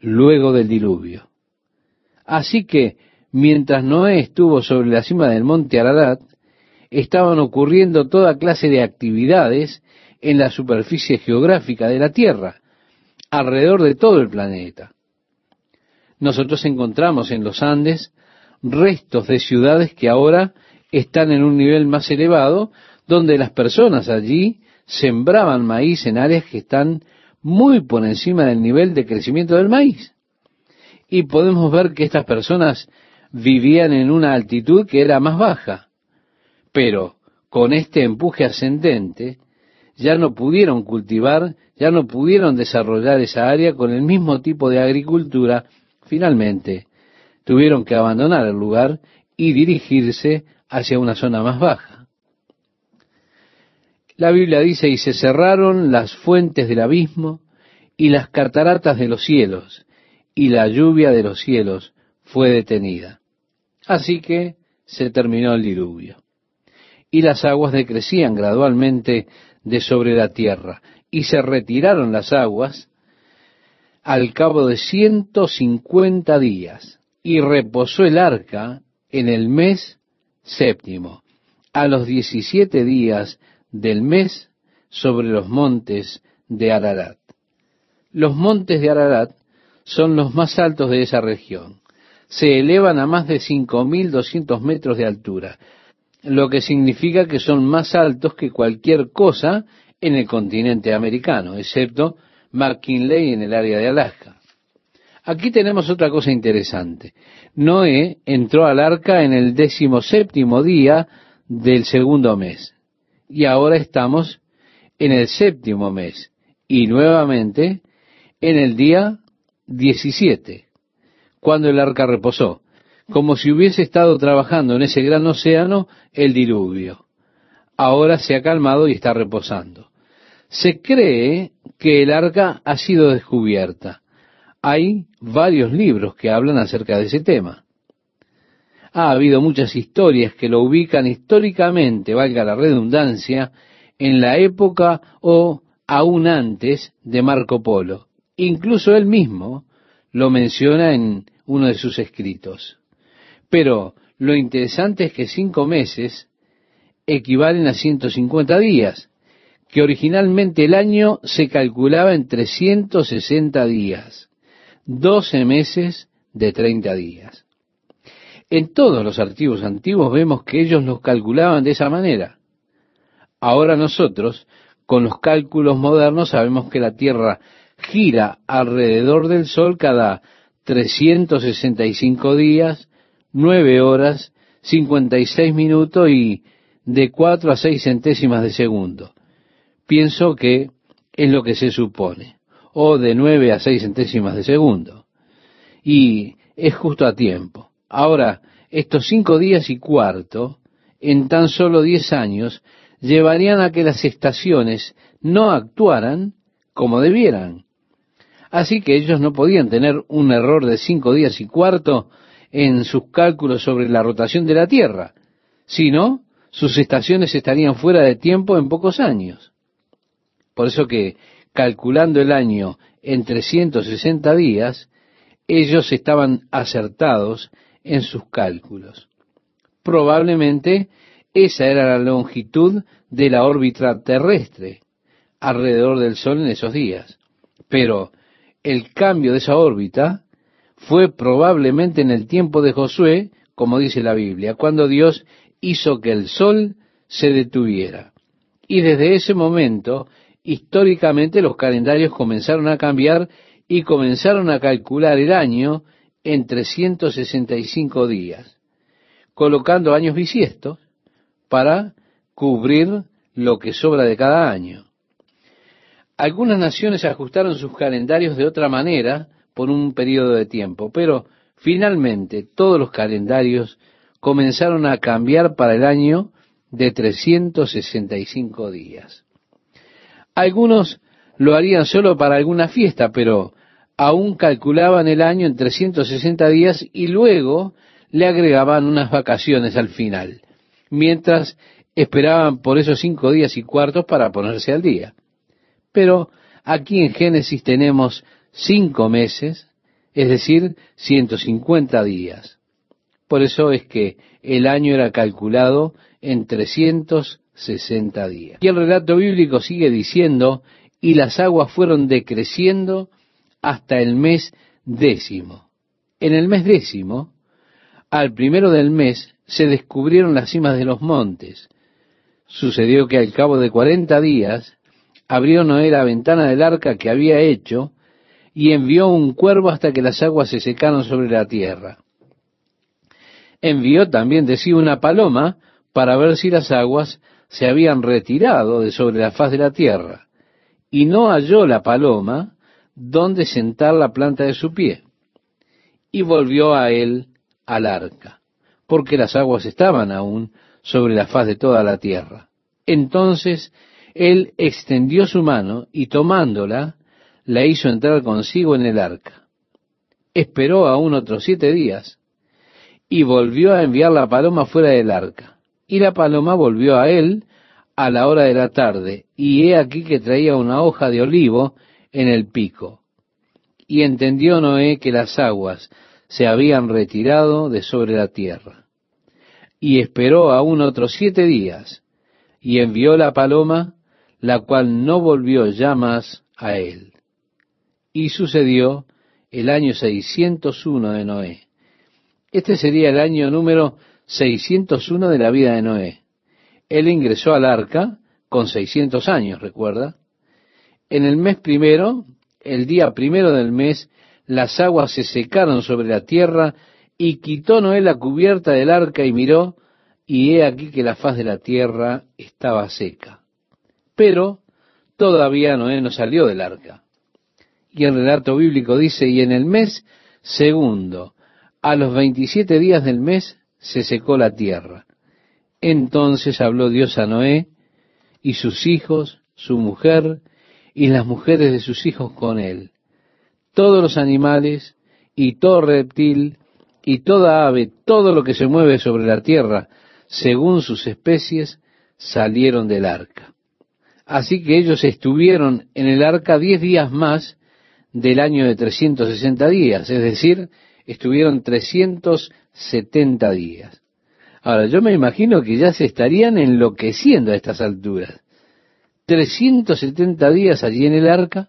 luego del diluvio. Así que, mientras Noé estuvo sobre la cima del monte Ararat, estaban ocurriendo toda clase de actividades en la superficie geográfica de la Tierra, alrededor de todo el planeta nosotros encontramos en los Andes restos de ciudades que ahora están en un nivel más elevado, donde las personas allí sembraban maíz en áreas que están muy por encima del nivel de crecimiento del maíz. Y podemos ver que estas personas vivían en una altitud que era más baja. Pero con este empuje ascendente, ya no pudieron cultivar, ya no pudieron desarrollar esa área con el mismo tipo de agricultura Finalmente, tuvieron que abandonar el lugar y dirigirse hacia una zona más baja. La Biblia dice, y se cerraron las fuentes del abismo y las cataratas de los cielos, y la lluvia de los cielos fue detenida. Así que se terminó el diluvio. Y las aguas decrecían gradualmente de sobre la tierra, y se retiraron las aguas al cabo de ciento cincuenta días, y reposó el arca en el mes séptimo, a los diecisiete días del mes sobre los montes de Ararat. Los montes de Ararat son los más altos de esa región. se elevan a más de 5.200 metros de altura, lo que significa que son más altos que cualquier cosa en el continente americano, excepto McKinley en el área de Alaska. Aquí tenemos otra cosa interesante. Noé entró al arca en el décimo séptimo día del segundo mes. Y ahora estamos en el séptimo mes. Y nuevamente en el día 17, cuando el arca reposó, como si hubiese estado trabajando en ese gran océano el diluvio. Ahora se ha calmado y está reposando. Se cree que el arca ha sido descubierta. Hay varios libros que hablan acerca de ese tema. Ha habido muchas historias que lo ubican históricamente, valga la redundancia, en la época o aún antes de Marco Polo. Incluso él mismo lo menciona en uno de sus escritos. Pero lo interesante es que cinco meses equivalen a 150 días, que originalmente el año se calculaba en 360 días, 12 meses de 30 días. En todos los archivos antiguos vemos que ellos los calculaban de esa manera. Ahora nosotros, con los cálculos modernos, sabemos que la Tierra gira alrededor del Sol cada 365 días, 9 horas, 56 minutos y de 4 a 6 centésimas de segundo. Pienso que es lo que se supone, o de 9 a 6 centésimas de segundo. Y es justo a tiempo. Ahora, estos cinco días y cuarto, en tan solo 10 años, llevarían a que las estaciones no actuaran como debieran. Así que ellos no podían tener un error de cinco días y cuarto en sus cálculos sobre la rotación de la Tierra, sino sus estaciones estarían fuera de tiempo en pocos años. Por eso que, calculando el año en 360 días, ellos estaban acertados en sus cálculos. Probablemente esa era la longitud de la órbita terrestre alrededor del Sol en esos días. Pero el cambio de esa órbita fue probablemente en el tiempo de Josué, como dice la Biblia, cuando Dios hizo que el sol se detuviera. Y desde ese momento, históricamente los calendarios comenzaron a cambiar y comenzaron a calcular el año en 365 días, colocando años bisiestos para cubrir lo que sobra de cada año. Algunas naciones ajustaron sus calendarios de otra manera por un periodo de tiempo, pero finalmente todos los calendarios comenzaron a cambiar para el año de 365 días. Algunos lo harían solo para alguna fiesta, pero aún calculaban el año en 360 días y luego le agregaban unas vacaciones al final, mientras esperaban por esos cinco días y cuartos para ponerse al día. Pero aquí en Génesis tenemos cinco meses, es decir, 150 días. Por eso es que el año era calculado en 360 días. Y el relato bíblico sigue diciendo, y las aguas fueron decreciendo hasta el mes décimo. En el mes décimo, al primero del mes, se descubrieron las cimas de los montes. Sucedió que al cabo de cuarenta días, abrió Noé la ventana del arca que había hecho y envió un cuervo hasta que las aguas se secaron sobre la tierra. Envió también de sí una paloma para ver si las aguas se habían retirado de sobre la faz de la tierra, y no halló la paloma donde sentar la planta de su pie. Y volvió a él al arca, porque las aguas estaban aún sobre la faz de toda la tierra. Entonces él extendió su mano y tomándola, la hizo entrar consigo en el arca. Esperó aún otros siete días y volvió a enviar la paloma fuera del arca. Y la paloma volvió a él a la hora de la tarde, y he aquí que traía una hoja de olivo en el pico. Y entendió Noé que las aguas se habían retirado de sobre la tierra. Y esperó aún otros siete días, y envió la paloma la cual no volvió ya más a él. Y sucedió el año 601 de Noé, Este sería el año número 601 de la vida de Noé. Él ingresó al arca con 600 años, recuerda. En el mes primero, el día primero del mes, las aguas se secaron sobre la tierra y quitó Noé la cubierta del arca y miró, y he aquí que la faz de la tierra estaba seca. Pero todavía Noé no salió del arca. Y el relato bíblico dice, y en el mes segundo, a los veintisiete días del mes, se secó la tierra. Entonces habló Dios a Noé y sus hijos, su mujer y las mujeres de sus hijos con él. Todos los animales y todo reptil y toda ave, todo lo que se mueve sobre la tierra, según sus especies, salieron del arca. Así que ellos estuvieron en el arca diez días más del año de 360 días, es decir, estuvieron 370 días. Ahora, yo me imagino que ya se estarían enloqueciendo a estas alturas. 370 días allí en el arca.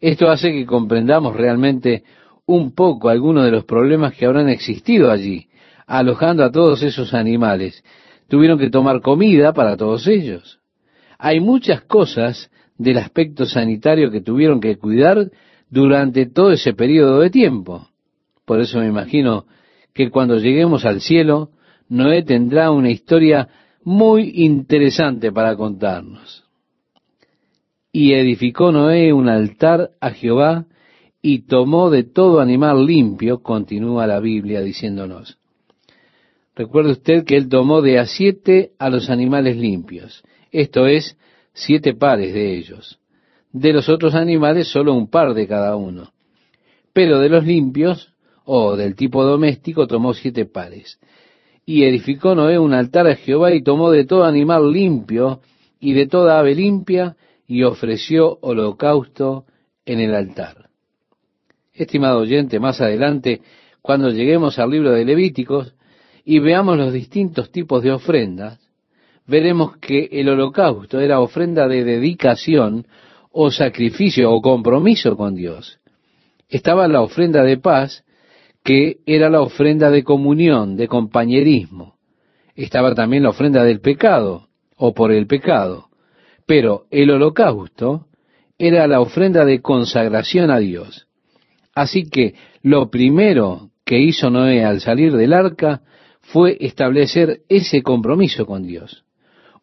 Esto hace que comprendamos realmente un poco algunos de los problemas que habrán existido allí, alojando a todos esos animales. Tuvieron que tomar comida para todos ellos. Hay muchas cosas del aspecto sanitario que tuvieron que cuidar durante todo ese periodo de tiempo. Por eso me imagino que cuando lleguemos al cielo, Noé tendrá una historia muy interesante para contarnos. Y edificó Noé un altar a Jehová y tomó de todo animal limpio, continúa la Biblia diciéndonos. Recuerde usted que él tomó de a siete a los animales limpios, esto es, siete pares de ellos. De los otros animales solo un par de cada uno. Pero de los limpios, o del tipo doméstico, tomó siete pares. Y edificó Noé un altar a Jehová y tomó de todo animal limpio y de toda ave limpia y ofreció holocausto en el altar. Estimado oyente, más adelante, cuando lleguemos al libro de Levíticos y veamos los distintos tipos de ofrendas, veremos que el holocausto era ofrenda de dedicación o sacrificio o compromiso con Dios. Estaba la ofrenda de paz, que era la ofrenda de comunión, de compañerismo. Estaba también la ofrenda del pecado, o por el pecado. Pero el holocausto era la ofrenda de consagración a Dios. Así que lo primero que hizo Noé al salir del arca fue establecer ese compromiso con Dios,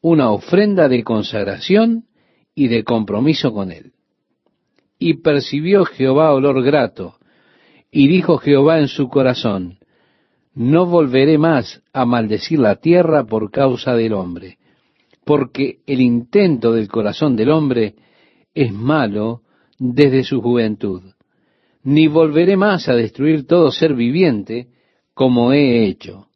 una ofrenda de consagración y de compromiso con Él. Y percibió Jehová olor grato, y dijo Jehová en su corazón, no volveré más a maldecir la tierra por causa del hombre, porque el intento del corazón del hombre es malo desde su juventud, ni volveré más a destruir todo ser viviente como he hecho.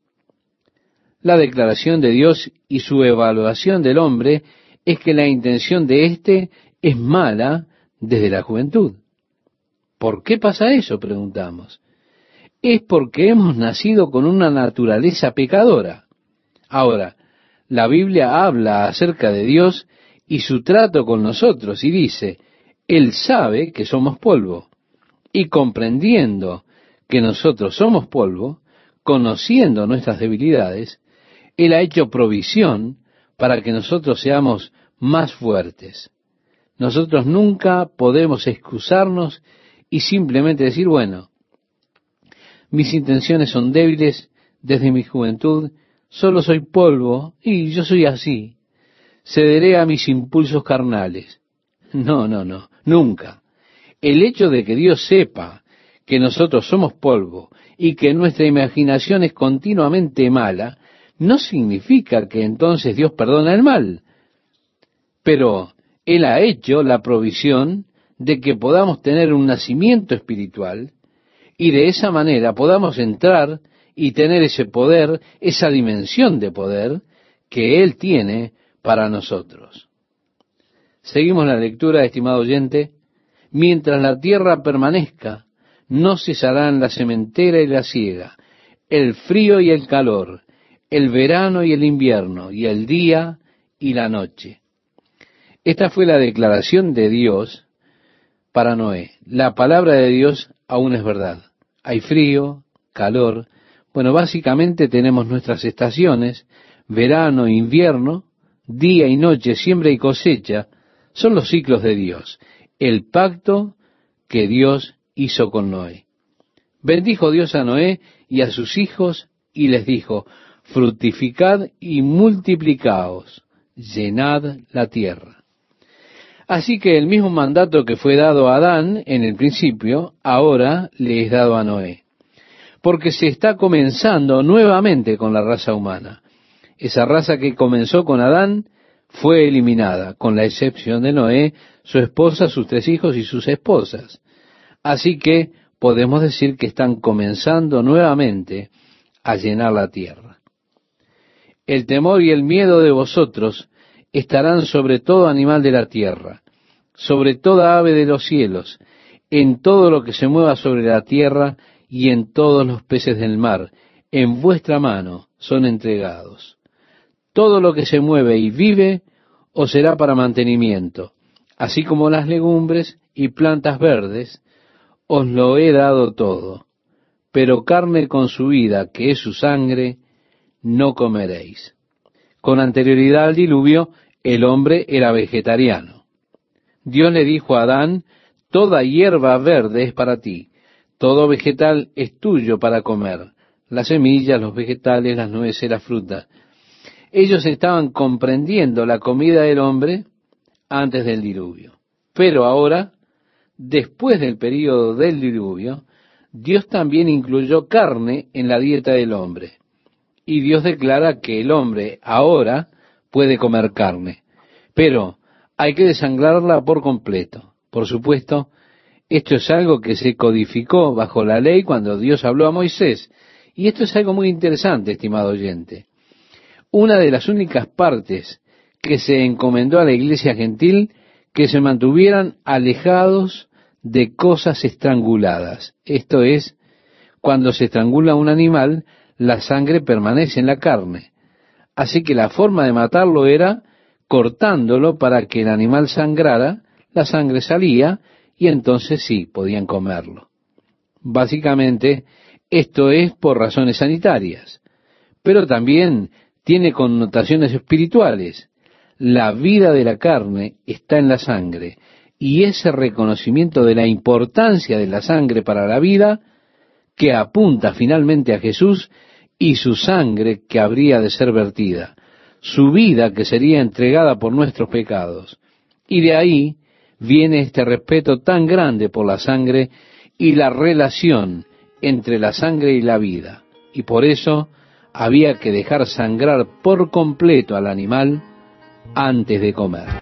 La declaración de Dios y su evaluación del hombre es que la intención de éste es mala desde la juventud. ¿Por qué pasa eso? preguntamos. Es porque hemos nacido con una naturaleza pecadora. Ahora, la Biblia habla acerca de Dios y su trato con nosotros y dice, Él sabe que somos polvo. Y comprendiendo que nosotros somos polvo, conociendo nuestras debilidades, Él ha hecho provisión para que nosotros seamos más fuertes. Nosotros nunca podemos excusarnos y simplemente decir, bueno, mis intenciones son débiles desde mi juventud, solo soy polvo y yo soy así. Cederé a mis impulsos carnales. No, no, no, nunca. El hecho de que Dios sepa que nosotros somos polvo y que nuestra imaginación es continuamente mala, no significa que entonces Dios perdona el mal. Pero Él ha hecho la provisión de que podamos tener un nacimiento espiritual y de esa manera podamos entrar y tener ese poder, esa dimensión de poder que Él tiene para nosotros. Seguimos la lectura, estimado oyente. Mientras la tierra permanezca, no cesarán la sementera y la siega, el frío y el calor, el verano y el invierno, y el día y la noche. Esta fue la declaración de Dios para Noé. La palabra de Dios aún es verdad. Hay frío, calor. Bueno, básicamente tenemos nuestras estaciones, verano, invierno, día y noche, siembra y cosecha, son los ciclos de Dios, el pacto que Dios hizo con Noé. Bendijo Dios a Noé y a sus hijos y les dijo, fructificad y multiplicaos, llenad la tierra. Así que el mismo mandato que fue dado a Adán en el principio, ahora le es dado a Noé. Porque se está comenzando nuevamente con la raza humana. Esa raza que comenzó con Adán fue eliminada, con la excepción de Noé, su esposa, sus tres hijos y sus esposas. Así que podemos decir que están comenzando nuevamente a llenar la tierra. El temor y el miedo de vosotros estarán sobre todo animal de la tierra, sobre toda ave de los cielos, en todo lo que se mueva sobre la tierra y en todos los peces del mar, en vuestra mano son entregados. Todo lo que se mueve y vive os será para mantenimiento, así como las legumbres y plantas verdes, os lo he dado todo, pero carne con su vida, que es su sangre, no comeréis. Con anterioridad al diluvio, el hombre era vegetariano. Dios le dijo a Adán, toda hierba verde es para ti, todo vegetal es tuyo para comer, las semillas, los vegetales, las nueces, las frutas. Ellos estaban comprendiendo la comida del hombre antes del diluvio. Pero ahora, después del período del diluvio, Dios también incluyó carne en la dieta del hombre. Y Dios declara que el hombre ahora puede comer carne, pero hay que desangrarla por completo. Por supuesto, esto es algo que se codificó bajo la ley cuando Dios habló a Moisés. Y esto es algo muy interesante, estimado oyente. Una de las únicas partes que se encomendó a la iglesia gentil que se mantuvieran alejados de cosas estranguladas. Esto es, cuando se estrangula un animal, la sangre permanece en la carne. Así que la forma de matarlo era cortándolo para que el animal sangrara, la sangre salía y entonces sí, podían comerlo. Básicamente, esto es por razones sanitarias, pero también tiene connotaciones espirituales. La vida de la carne está en la sangre y ese reconocimiento de la importancia de la sangre para la vida, que apunta finalmente a Jesús y su sangre que habría de ser vertida, su vida que sería entregada por nuestros pecados. Y de ahí viene este respeto tan grande por la sangre y la relación entre la sangre y la vida. Y por eso había que dejar sangrar por completo al animal antes de comer.